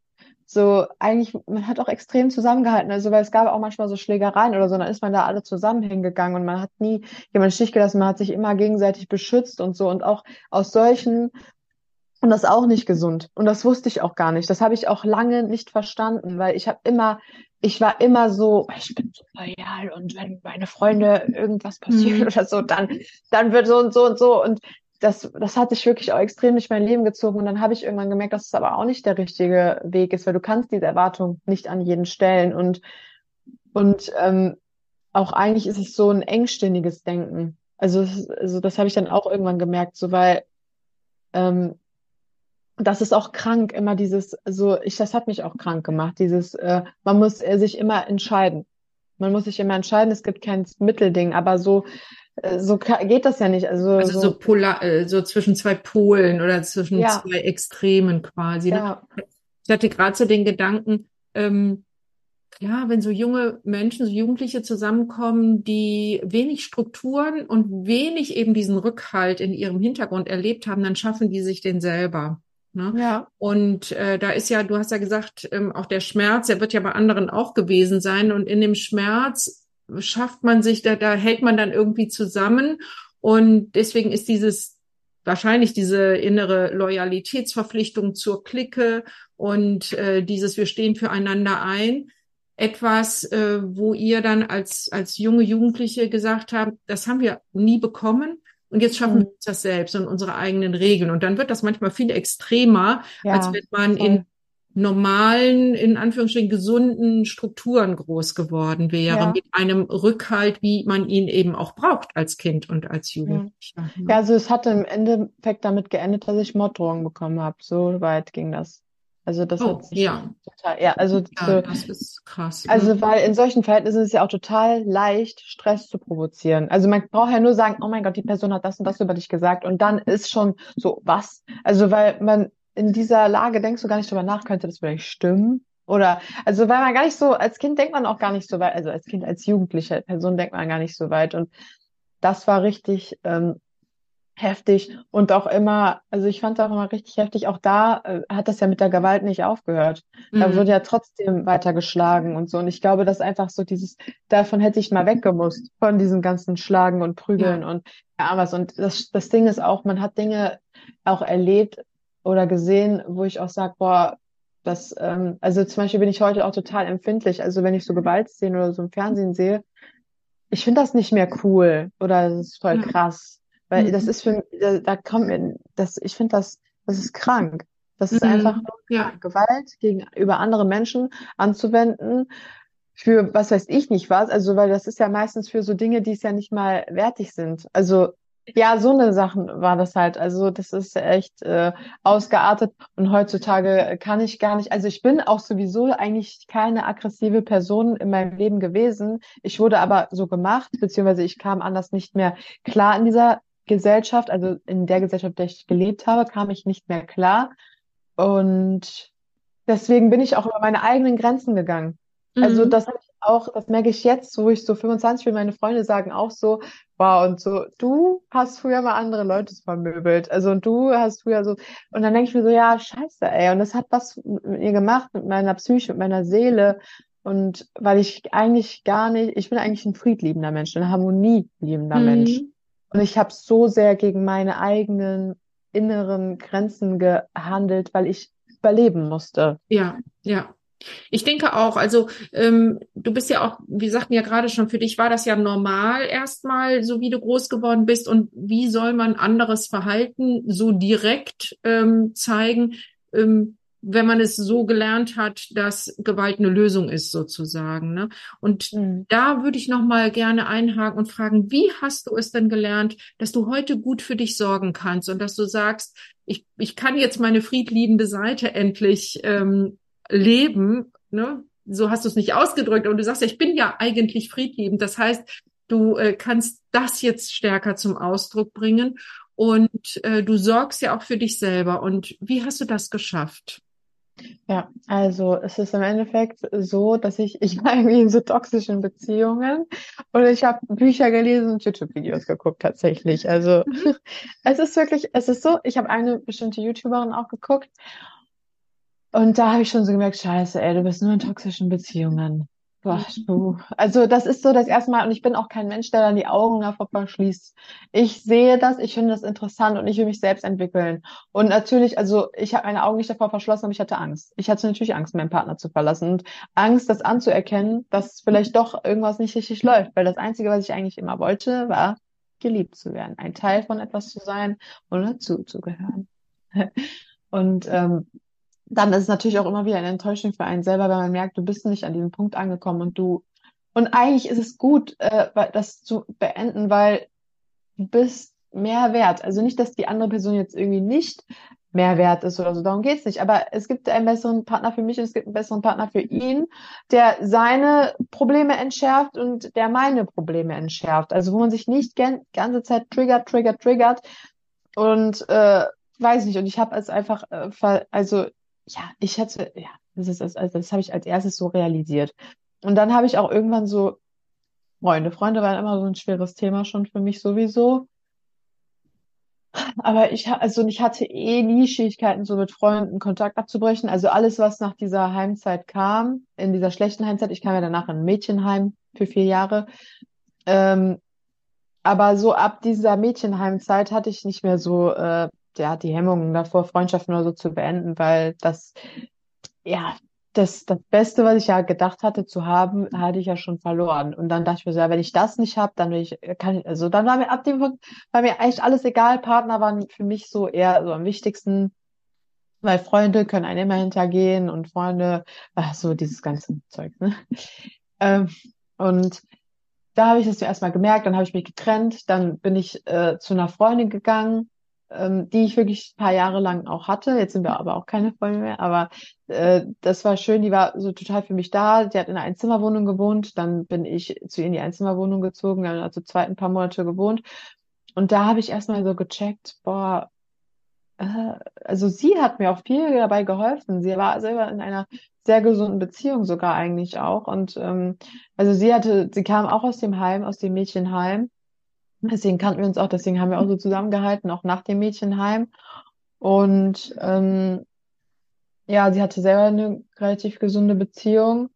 [SPEAKER 2] so eigentlich, man hat auch extrem zusammengehalten, also weil es gab auch manchmal so Schlägereien oder so, dann ist man da alle zusammen hingegangen und man hat nie jemanden Stich gelassen, man hat sich immer gegenseitig beschützt und so. Und auch aus solchen und das auch nicht gesund. Und das wusste ich auch gar nicht, das habe ich auch lange nicht verstanden, weil ich habe immer ich war immer so, ich bin so loyal und wenn meine Freunde irgendwas passiert mhm. oder so, dann, dann wird so und so und so. Und das, das hat sich wirklich auch extrem durch mein Leben gezogen. Und dann habe ich irgendwann gemerkt, dass es aber auch nicht der richtige Weg ist, weil du kannst diese Erwartung nicht an jeden stellen. Und, und ähm, auch eigentlich ist es so ein engstirniges Denken. Also, also das habe ich dann auch irgendwann gemerkt, so weil ähm, das ist auch krank, immer dieses, so ich, das hat mich auch krank gemacht, dieses, äh, man muss äh, sich immer entscheiden. Man muss sich immer entscheiden, es gibt kein Mittelding, aber so so geht das ja nicht. Also,
[SPEAKER 1] also so, so, polar, äh, so zwischen zwei Polen oder zwischen ja. zwei Extremen quasi. Ne? Ja. Ich hatte gerade so den Gedanken, ähm, ja, wenn so junge Menschen, so Jugendliche zusammenkommen, die wenig Strukturen und wenig eben diesen Rückhalt in ihrem Hintergrund erlebt haben, dann schaffen die sich den selber. Ne? Ja. Und äh, da ist ja, du hast ja gesagt, ähm, auch der Schmerz, der wird ja bei anderen auch gewesen sein. Und in dem Schmerz schafft man sich, da, da hält man dann irgendwie zusammen. Und deswegen ist dieses wahrscheinlich diese innere Loyalitätsverpflichtung zur Clique und äh, dieses Wir stehen füreinander ein etwas, äh, wo ihr dann als, als junge Jugendliche gesagt habt, das haben wir nie bekommen. Und jetzt schaffen mhm. wir das selbst und unsere eigenen Regeln. Und dann wird das manchmal viel extremer, ja, als wenn man voll. in normalen, in Anführungsstrichen gesunden Strukturen groß geworden wäre, ja. mit einem Rückhalt, wie man ihn eben auch braucht als Kind und als Jugendlicher.
[SPEAKER 2] Ja, ja also es hatte im Endeffekt damit geendet, dass ich Morddrohungen bekommen habe. So weit ging das. Also das
[SPEAKER 1] oh, hat ja.
[SPEAKER 2] total, ja, also
[SPEAKER 1] ja, so, das ist krass.
[SPEAKER 2] Also mhm. weil in solchen Verhältnissen ist es ja auch total leicht, Stress zu provozieren. Also man braucht ja nur sagen, oh mein Gott, die Person hat das und das über dich gesagt und dann ist schon so was. Also weil man in dieser Lage denkst du gar nicht drüber nach, könnte das vielleicht stimmen? Oder also weil man gar nicht so, als Kind denkt man auch gar nicht so weit, also als Kind, als jugendliche Person denkt man gar nicht so weit. Und das war richtig ähm, heftig und auch immer, also ich fand auch immer richtig heftig, auch da äh, hat das ja mit der Gewalt nicht aufgehört. Mhm. Da wurde ja trotzdem weiter geschlagen und so. Und ich glaube, dass einfach so dieses, davon hätte ich mal weggemusst, von diesem ganzen Schlagen und Prügeln ja. und ja, was. Und das, das Ding ist auch, man hat Dinge auch erlebt oder gesehen, wo ich auch sage, boah, das, ähm, also zum Beispiel bin ich heute auch total empfindlich. Also wenn ich so Gewaltszenen oder so im Fernsehen sehe, ich finde das nicht mehr cool oder das ist voll ja. krass. Weil mhm. das ist für da, da kommt mir, das, ich finde das, das ist krank. Das ist mhm. einfach nur ja. Gewalt gegenüber anderen Menschen anzuwenden für was weiß ich nicht was. Also, weil das ist ja meistens für so Dinge, die es ja nicht mal wertig sind. Also, ja, so eine Sachen war das halt. Also, das ist echt äh, ausgeartet und heutzutage kann ich gar nicht. Also, ich bin auch sowieso eigentlich keine aggressive Person in meinem Leben gewesen. Ich wurde aber so gemacht, beziehungsweise ich kam anders nicht mehr klar in dieser Gesellschaft, also in der Gesellschaft, in der ich gelebt habe, kam ich nicht mehr klar. Und deswegen bin ich auch über meine eigenen Grenzen gegangen. Also mhm. Also das habe ich auch, das merke ich jetzt, wo ich so 25 bin, meine Freunde sagen auch so, wow, und so, du hast früher mal andere Leute vermöbelt. Also und du hast früher so, und dann denke ich mir so, ja, scheiße, ey. Und das hat was mit mir gemacht, mit meiner Psyche, mit meiner Seele. Und weil ich eigentlich gar nicht, ich bin eigentlich ein friedliebender Mensch, ein harmonieliebender mhm. Mensch. Und ich habe so sehr gegen meine eigenen inneren Grenzen gehandelt, weil ich überleben musste.
[SPEAKER 1] Ja, ja. Ich denke auch, also ähm, du bist ja auch, wir sagten ja gerade schon, für dich war das ja normal erstmal, so wie du groß geworden bist. Und wie soll man anderes Verhalten so direkt ähm, zeigen? Ähm, wenn man es so gelernt hat, dass Gewalt eine Lösung ist sozusagen. Ne? Und mhm. da würde ich noch mal gerne einhaken und fragen, wie hast du es denn gelernt, dass du heute gut für dich sorgen kannst und dass du sagst, ich, ich kann jetzt meine friedliebende Seite endlich ähm, leben. Ne? So hast du es nicht ausgedrückt, und du sagst ja, ich bin ja eigentlich friedliebend. Das heißt, du äh, kannst das jetzt stärker zum Ausdruck bringen und äh, du sorgst ja auch für dich selber. Und wie hast du das geschafft?
[SPEAKER 2] Ja, also es ist im Endeffekt so, dass ich, ich war irgendwie in so toxischen Beziehungen und ich habe Bücher gelesen und YouTube-Videos geguckt tatsächlich. Also mhm. es ist wirklich, es ist so, ich habe eine bestimmte YouTuberin auch geguckt und da habe ich schon so gemerkt, scheiße, ey, du bist nur in toxischen Beziehungen. Boah, du. Also das ist so das erste Mal und ich bin auch kein Mensch, der dann die Augen davor verschließt. Ich sehe das, ich finde das interessant und ich will mich selbst entwickeln. Und natürlich, also ich habe meine Augen nicht davor verschlossen, aber ich hatte Angst. Ich hatte natürlich Angst, meinen Partner zu verlassen und Angst, das anzuerkennen, dass vielleicht doch irgendwas nicht richtig läuft. Weil das Einzige, was ich eigentlich immer wollte, war geliebt zu werden, ein Teil von etwas zu sein und dazu zu gehören. Und ähm, dann ist es natürlich auch immer wieder eine Enttäuschung für einen selber, wenn man merkt, du bist nicht an diesem Punkt angekommen und du und eigentlich ist es gut, äh, das zu beenden, weil du bist mehr wert. Also nicht, dass die andere Person jetzt irgendwie nicht mehr wert ist oder so. Darum geht's nicht. Aber es gibt einen besseren Partner für mich und es gibt einen besseren Partner für ihn, der seine Probleme entschärft und der meine Probleme entschärft. Also wo man sich nicht ganze Zeit triggert, triggert, triggert und äh, weiß nicht. Und ich habe es einfach, äh, also ja, ich hätte, ja, das ist also das habe ich als erstes so realisiert. Und dann habe ich auch irgendwann so Freunde. Freunde waren immer so ein schweres Thema schon für mich sowieso. Aber ich, also ich hatte eh nie Schwierigkeiten, so mit Freunden Kontakt abzubrechen. Also alles, was nach dieser Heimzeit kam, in dieser schlechten Heimzeit, ich kam ja danach in ein Mädchenheim für vier Jahre. Ähm, aber so ab dieser Mädchenheimzeit hatte ich nicht mehr so, äh, ja, die Hemmungen davor, Freundschaften oder so zu beenden, weil das, ja, das, das Beste, was ich ja gedacht hatte zu haben, hatte ich ja schon verloren. Und dann dachte ich mir so, ja, wenn ich das nicht habe, dann will ich, kann ich, also dann war mir ab dem Punkt, war mir eigentlich alles egal. Partner waren für mich so eher so am wichtigsten, weil Freunde können einem immer hintergehen und Freunde, ach, so dieses ganze Zeug, ne? Ähm, und da habe ich das zuerst mal gemerkt, dann habe ich mich getrennt, dann bin ich äh, zu einer Freundin gegangen, ähm, die ich wirklich ein paar Jahre lang auch hatte. Jetzt sind wir aber auch keine Freunde mehr, aber äh, das war schön, die war so total für mich da. Die hat in einer Einzimmerwohnung gewohnt, dann bin ich zu ihr in die Einzimmerwohnung gezogen, dann also zweit ein paar Monate gewohnt. Und da habe ich erstmal so gecheckt, boah, äh, also sie hat mir auch viel dabei geholfen. Sie war selber in einer sehr gesunden Beziehung sogar eigentlich auch. Und ähm, also sie hatte, sie kam auch aus dem Heim, aus dem Mädchenheim Deswegen kannten wir uns auch, deswegen haben wir auch so zusammengehalten, auch nach dem Mädchenheim. Und ähm, ja, sie hatte selber eine relativ gesunde Beziehung.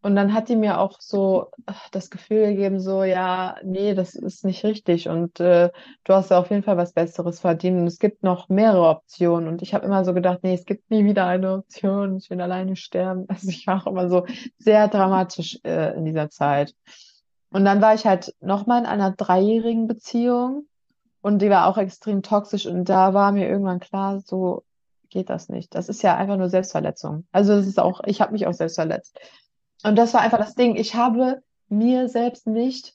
[SPEAKER 2] Und dann hat die mir auch so das Gefühl gegeben, so, ja, nee, das ist nicht richtig und äh, du hast ja auf jeden Fall was Besseres verdient und es gibt noch mehrere Optionen. Und ich habe immer so gedacht, nee, es gibt nie wieder eine Option, ich will alleine sterben. Also ich war auch immer so sehr dramatisch äh, in dieser Zeit. Und dann war ich halt nochmal in einer dreijährigen Beziehung und die war auch extrem toxisch und da war mir irgendwann klar, so geht das nicht. Das ist ja einfach nur Selbstverletzung. Also das ist auch, ich habe mich auch selbst verletzt. Und das war einfach das Ding. Ich habe mir selbst nicht,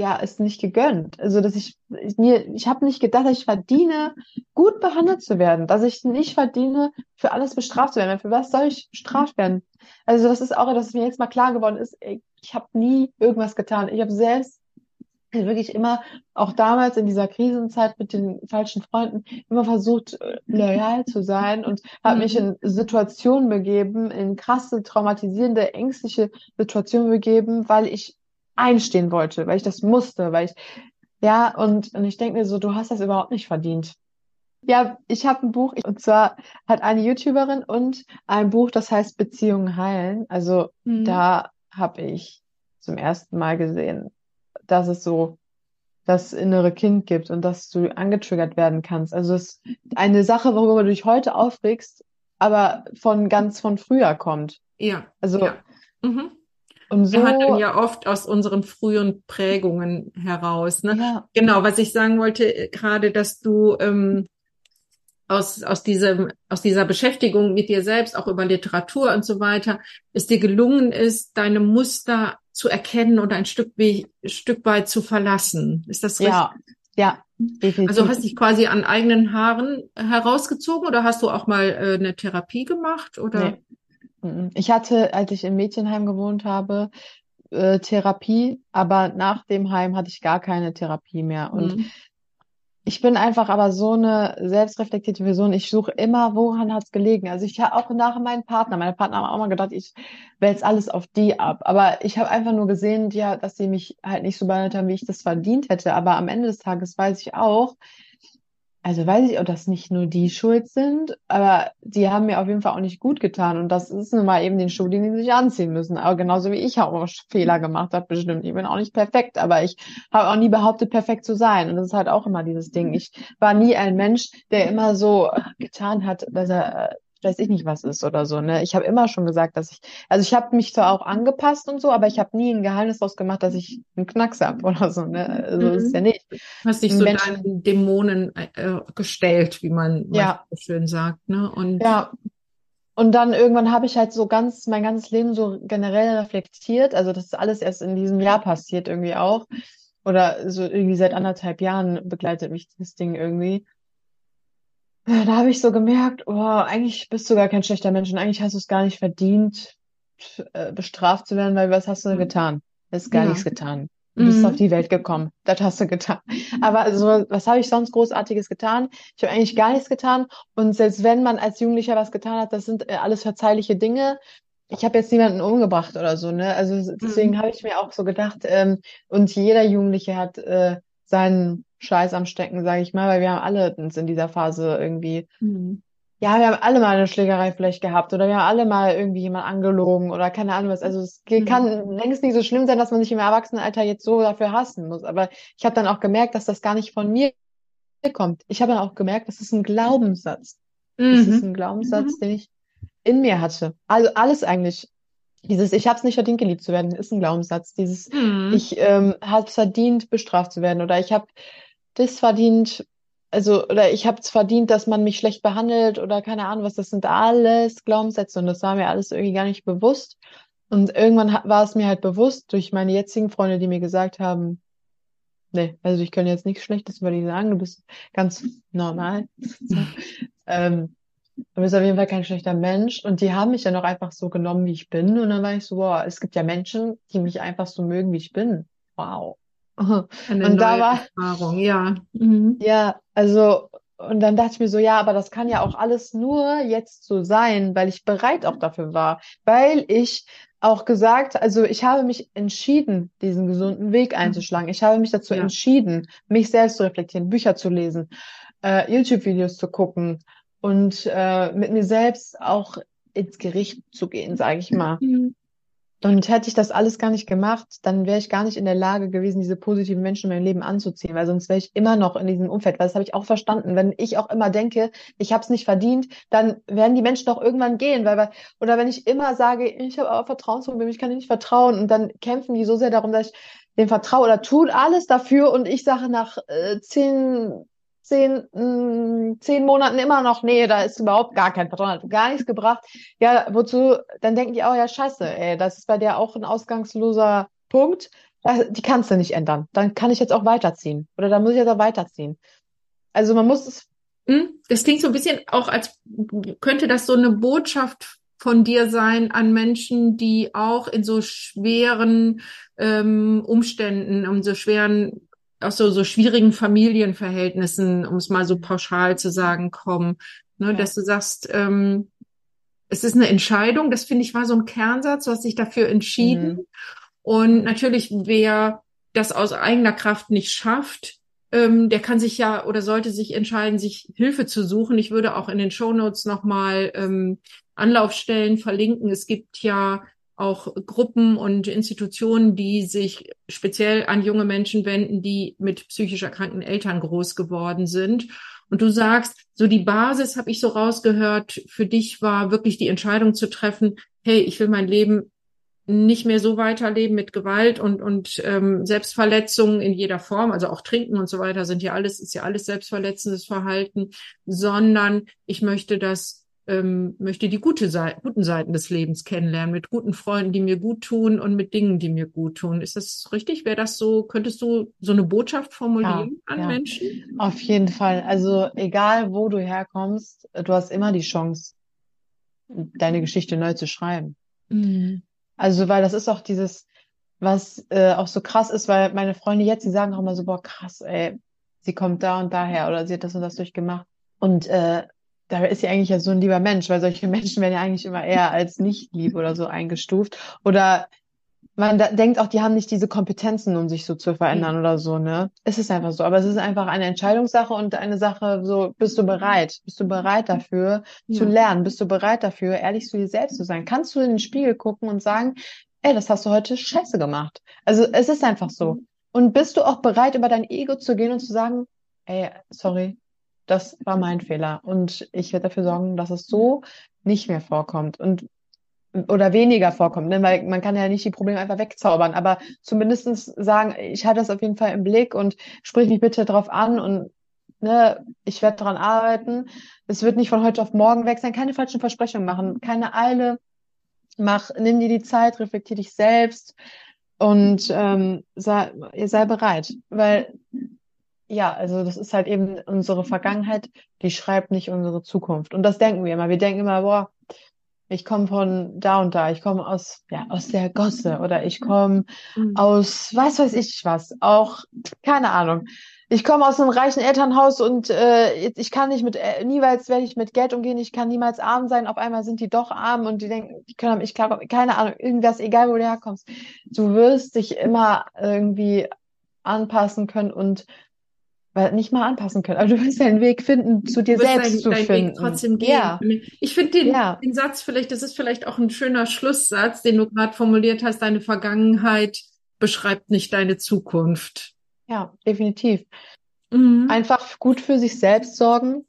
[SPEAKER 2] ja, es nicht gegönnt. Also dass ich, ich mir, ich habe nicht gedacht, dass ich verdiene, gut behandelt zu werden, dass ich nicht verdiene, für alles bestraft zu werden. Für was soll ich bestraft werden? Also das ist auch, dass mir jetzt mal klar geworden ist, ey, ich habe nie irgendwas getan. Ich habe selbst wirklich immer, auch damals in dieser Krisenzeit mit den falschen Freunden, immer versucht, äh, loyal zu sein und habe mhm. mich in Situationen begeben, in krasse, traumatisierende, ängstliche Situationen begeben, weil ich einstehen wollte, weil ich das musste, weil ich, ja, und, und ich denke mir so, du hast das überhaupt nicht verdient. Ja, ich habe ein Buch, und zwar hat eine YouTuberin und ein Buch, das heißt Beziehungen heilen. Also mhm. da habe ich zum ersten Mal gesehen, dass es so das innere Kind gibt und dass du angetriggert werden kannst. Also es ist eine Sache, worüber du dich heute aufregst, aber von ganz von früher kommt.
[SPEAKER 1] Ja.
[SPEAKER 2] Also
[SPEAKER 1] ja. Mhm. Und so. Wir handeln ja oft aus unseren frühen Prägungen heraus. Ne? Ja. Genau, was ich sagen wollte, äh, gerade, dass du ähm, aus, aus, diesem, aus dieser Beschäftigung mit dir selbst, auch über Literatur und so weiter, es dir gelungen ist, deine Muster zu erkennen oder ein Stück, wie, Stück weit zu verlassen. Ist das richtig?
[SPEAKER 2] Ja, ja.
[SPEAKER 1] Definitiv. Also hast dich quasi an eigenen Haaren herausgezogen oder hast du auch mal äh, eine Therapie gemacht oder?
[SPEAKER 2] Nee. Ich hatte, als ich im Mädchenheim gewohnt habe, äh, Therapie, aber nach dem Heim hatte ich gar keine Therapie mehr. Und mhm. Ich bin einfach aber so eine selbstreflektierte Person. Ich suche immer, woran hat's gelegen. Also ich habe auch nach meinem Partner, meine Partner haben auch mal gedacht, ich wälze alles auf die ab. Aber ich habe einfach nur gesehen, ja, dass sie mich halt nicht so behandelt haben, wie ich das verdient hätte. Aber am Ende des Tages weiß ich auch, also weiß ich, ob das nicht nur die schuld sind, aber die haben mir auf jeden Fall auch nicht gut getan. Und das ist nun mal eben den Schuh, den sie sich anziehen müssen. Aber genauso wie ich auch Fehler gemacht habe, bestimmt. Ich bin auch nicht perfekt, aber ich habe auch nie behauptet, perfekt zu sein. Und das ist halt auch immer dieses Ding. Ich war nie ein Mensch, der immer so getan hat, dass er weiß ich nicht, was ist oder so. Ne? Ich habe immer schon gesagt, dass ich, also ich habe mich zwar auch angepasst und so, aber ich habe nie ein Geheimnis daraus gemacht, dass ich einen Knacks habe oder so. Ne? Also mhm. ist ja nicht.
[SPEAKER 1] Hast dich so Menschen, deinen Dämonen äh, gestellt, wie man ja. so schön sagt. Ne? Und
[SPEAKER 2] ja. Und dann irgendwann habe ich halt so ganz, mein ganzes Leben so generell reflektiert. Also das ist alles erst in diesem Jahr passiert irgendwie auch. Oder so irgendwie seit anderthalb Jahren begleitet mich das Ding irgendwie. Da habe ich so gemerkt, oh, eigentlich bist du gar kein schlechter Mensch und eigentlich hast du es gar nicht verdient, äh, bestraft zu werden, weil was hast du getan? Du hast gar
[SPEAKER 1] Ja.
[SPEAKER 2] nichts getan. Du bist
[SPEAKER 1] Mhm.
[SPEAKER 2] auf die Welt gekommen. Das hast du getan. Aber also, was habe ich sonst Großartiges getan? Ich habe eigentlich gar nichts getan. Und selbst wenn man als Jugendlicher was getan hat, das sind äh, alles verzeihliche Dinge. Ich habe jetzt niemanden umgebracht oder so, ne? Also deswegen
[SPEAKER 1] Mhm.
[SPEAKER 2] habe ich mir auch so gedacht, ähm, und jeder Jugendliche hat äh, seinen Scheiß am Stecken, sage ich mal, weil wir haben alle uns in dieser Phase irgendwie
[SPEAKER 1] Mhm.
[SPEAKER 2] ja, wir haben alle mal eine Schlägerei vielleicht gehabt oder wir haben alle mal irgendwie jemand angelogen oder keine Ahnung was. Also es
[SPEAKER 1] Mhm.
[SPEAKER 2] kann längst nicht so schlimm sein, dass man sich im Erwachsenenalter jetzt so dafür hassen muss. Aber ich habe dann auch gemerkt, dass das gar nicht von mir kommt. Ich habe dann auch gemerkt, das ist ein Glaubenssatz. Das ist
[SPEAKER 1] Mhm.
[SPEAKER 2] ein Glaubenssatz, den ich in mir hatte. Also alles eigentlich. Dieses Ich habe es nicht verdient, geliebt zu werden, ist ein Glaubenssatz. Dieses
[SPEAKER 1] Mhm.
[SPEAKER 2] ich ähm, habe es verdient, bestraft zu werden oder ich habe das verdient, also oder ich habe es verdient, dass man mich schlecht behandelt oder keine Ahnung was. Das sind alles Glaubenssätze und das war mir alles irgendwie gar nicht bewusst. Und irgendwann war es mir halt bewusst durch meine jetzigen Freunde, die mir gesagt haben, nee, also ich kann jetzt nichts Schlechtes über dich sagen, du bist ganz normal. Ähm, du bist auf jeden Fall kein schlechter Mensch. Und die haben mich dann auch einfach so genommen, wie ich bin. Und dann war ich so, wow, es gibt ja Menschen, die mich einfach so mögen, wie ich bin. Wow.
[SPEAKER 1] Eine
[SPEAKER 2] Und da war,
[SPEAKER 1] Erfahrung, ja. Mhm.
[SPEAKER 2] ja, also, und dann dachte ich mir so, ja, aber das kann ja auch alles nur jetzt so sein, weil ich bereit auch dafür war. Weil ich auch gesagt, also ich habe mich entschieden, diesen gesunden Weg einzuschlagen. Ich habe mich dazu
[SPEAKER 1] Ja.
[SPEAKER 2] entschieden, mich selbst zu reflektieren, Bücher zu lesen, äh, YouTube-Videos zu gucken und äh, mit mir selbst auch ins Gericht zu gehen, sage ich mal.
[SPEAKER 1] Mhm.
[SPEAKER 2] Und hätte ich das alles gar nicht gemacht, dann wäre ich gar nicht in der Lage gewesen, diese positiven Menschen in meinem Leben anzuziehen, weil sonst wäre ich immer noch in diesem Umfeld. Weil das habe ich auch verstanden. Wenn ich auch immer denke, ich habe es nicht verdient, dann werden die Menschen auch irgendwann gehen. Weil, weil oder wenn ich immer sage, ich habe aber Vertrauensprobleme, ich kann dir nicht vertrauen, und dann kämpfen die so sehr darum, dass ich dem vertraue oder tun alles dafür und ich sage nach äh, zehn zehn, mh, zehn Monaten immer noch, nee, da ist überhaupt gar kein Vertrauen, hat gar nichts gebracht. Ja, wozu? Dann denken die auch, ja, scheiße, ey, das ist bei dir auch ein ausgangsloser Punkt. Das, die kannst du nicht ändern. Dann kann ich jetzt auch weiterziehen. Oder dann muss ich jetzt auch weiterziehen. Also man muss es,
[SPEAKER 1] Hm? Das klingt so ein bisschen auch, als könnte das so eine Botschaft von dir sein an Menschen, die auch in so schweren ähm, Umständen, um so schweren, aus so, so schwierigen Familienverhältnissen, um es mal so pauschal zu sagen, kommen. Ne,
[SPEAKER 2] Ja.
[SPEAKER 1] dass du sagst, ähm, es ist eine Entscheidung, das finde ich war so ein Kernsatz, du hast dich dafür entschieden.
[SPEAKER 2] Mhm.
[SPEAKER 1] Und natürlich, wer das aus eigener Kraft nicht schafft, ähm, der kann sich ja oder sollte sich entscheiden, sich Hilfe zu suchen. Ich würde auch in den Shownotes nochmal ähm, Anlaufstellen verlinken. Es gibt ja auch Gruppen und Institutionen, die sich speziell an junge Menschen wenden, die mit psychisch erkrankten Eltern groß geworden sind. Und du sagst, so die Basis, habe ich so rausgehört, für dich war wirklich die Entscheidung zu treffen, hey, ich will mein Leben nicht mehr so weiterleben mit Gewalt und und ähm, Selbstverletzungen in jeder Form, also auch Trinken und so weiter sind ja alles ist ja alles selbstverletzendes Verhalten, sondern ich möchte das ähm, möchte die gute Seite, guten Seiten des Lebens kennenlernen mit guten Freunden, die mir gut tun und mit Dingen, die mir gut tun. Ist das richtig? Wäre das so? Könntest du so eine Botschaft formulieren an
[SPEAKER 2] ja.
[SPEAKER 1] Menschen?
[SPEAKER 2] Auf jeden Fall. Also egal, wo du herkommst, du hast immer die Chance, deine Geschichte neu zu schreiben.
[SPEAKER 1] Mhm.
[SPEAKER 2] Also, weil das ist auch dieses, was äh, auch so krass ist, weil meine Freunde jetzt, die sagen auch immer so, boah, krass, ey, sie kommt da und daher oder sie hat das und das durchgemacht. Und äh, da ist sie eigentlich ja so ein lieber Mensch, weil solche Menschen werden ja eigentlich immer eher als nicht lieb oder so eingestuft. Oder man da, denkt auch, die haben nicht diese Kompetenzen, um sich so zu verändern oder so, ne? Es ist einfach so. Aber es ist einfach eine Entscheidungssache und eine Sache, so, bist du bereit? Bist du bereit dafür zu
[SPEAKER 1] Ja.
[SPEAKER 2] lernen? Bist du bereit dafür, ehrlich zu dir selbst zu sein? Kannst du in den Spiegel gucken und sagen, ey, das hast du heute scheiße gemacht? Also, es ist einfach so. Und bist du auch bereit, über dein Ego zu gehen und zu sagen, ey, sorry, das war mein Fehler und ich werde dafür sorgen, dass es so nicht mehr vorkommt und oder weniger vorkommt, ne? Weil man kann ja nicht die Probleme einfach wegzaubern, aber zumindestens sagen, ich hatte das auf jeden Fall im Blick und sprich mich bitte drauf an und ne, ich werde daran arbeiten. Es wird nicht von heute auf morgen weg sein, keine falschen Versprechungen machen, keine Eile. Mach, nimm dir die Zeit, reflektier dich selbst und ähm, sei, sei bereit, weil ja, also das ist halt eben unsere Vergangenheit, die schreibt nicht unsere Zukunft. Und das denken wir immer. Wir denken immer, boah, ich komme von da und da, ich komme aus, ja, aus der Gosse oder ich komme mhm. aus was weiß ich was, auch, keine Ahnung. Ich komme aus einem reichen Elternhaus und äh, ich kann nicht mit, äh, niemals werde ich mit Geld umgehen, ich kann niemals arm sein, auf einmal sind die doch arm und die denken, die können mich klar, keine Ahnung, irgendwas, egal wo du herkommst. Du wirst dich immer irgendwie anpassen können und weil nicht mal anpassen können. Aber du wirst deinen Weg finden, zu dir selbst dein, zu finden. Weg
[SPEAKER 1] trotzdem gehen. Ja. Ich finde den, ja. den Satz vielleicht, das ist vielleicht auch ein schöner Schlusssatz, den du gerade formuliert hast. Deine Vergangenheit beschreibt nicht deine Zukunft.
[SPEAKER 2] Ja, definitiv. Mhm. Einfach gut für sich selbst sorgen,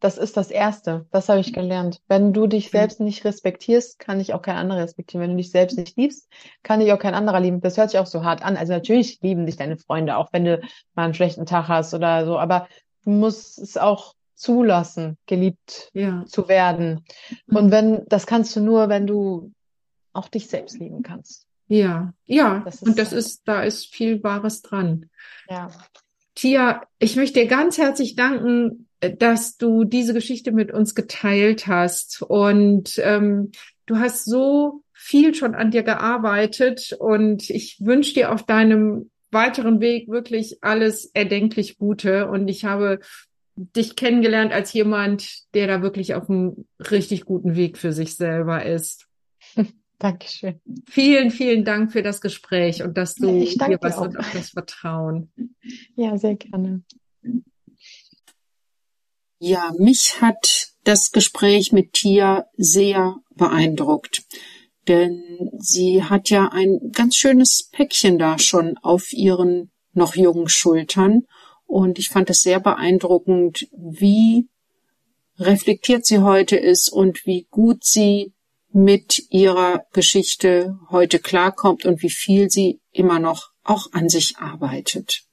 [SPEAKER 2] das ist das Erste. Das habe ich gelernt. Wenn du dich selbst nicht respektierst, kann ich auch kein anderer respektieren. Wenn du dich selbst nicht liebst, kann dich auch kein anderer lieben. Das hört sich auch so hart an. Also natürlich lieben dich deine Freunde, auch wenn du mal einen schlechten Tag hast oder so. Aber du musst es auch zulassen, geliebt ja. zu werden. Mhm. Und wenn, das kannst du nur, wenn du auch dich selbst lieben kannst.
[SPEAKER 1] Ja, ja. Das und das ist, da ist viel Wahres dran.
[SPEAKER 2] Ja.
[SPEAKER 1] Tia, ich möchte dir ganz herzlich danken, dass du diese Geschichte mit uns geteilt hast. Und ähm, du hast so viel schon an dir gearbeitet und ich wünsche dir auf deinem weiteren Weg wirklich alles erdenklich Gute. Und ich habe dich kennengelernt als jemand, der da wirklich auf einem richtig guten Weg für sich selber ist.
[SPEAKER 2] Dankeschön.
[SPEAKER 1] Vielen, vielen Dank für das Gespräch und dass du hier was und auch das Vertrauen.
[SPEAKER 2] Ja, sehr gerne.
[SPEAKER 1] Ja, mich hat das Gespräch mit Tia sehr beeindruckt. Denn sie hat ja ein ganz schönes Päckchen da schon auf ihren noch jungen Schultern. Und ich fand es sehr beeindruckend, wie reflektiert sie heute ist und wie gut sie mit ihrer Geschichte heute klarkommt und wie viel sie immer noch auch an sich arbeitet.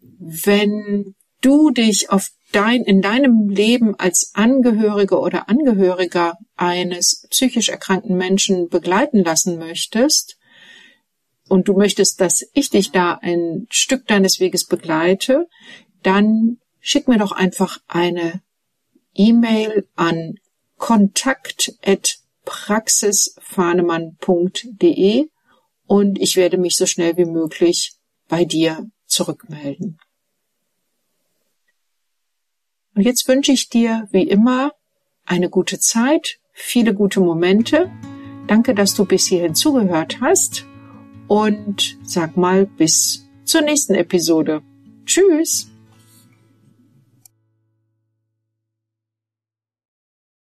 [SPEAKER 1] Wenn du dich auf dein, in deinem Leben als Angehörige oder Angehöriger eines psychisch erkrankten Menschen begleiten lassen möchtest und du möchtest, dass ich dich da ein Stück deines Weges begleite, dann schick mir doch einfach eine E-Mail an kontakt@praxisfahnemann.de und ich werde mich so schnell wie möglich bei dir zurückmelden. Und jetzt wünsche ich dir wie immer eine gute Zeit, viele gute Momente. Danke, dass du bis hierhin zugehört hast und sag mal bis zur nächsten Episode. Tschüss!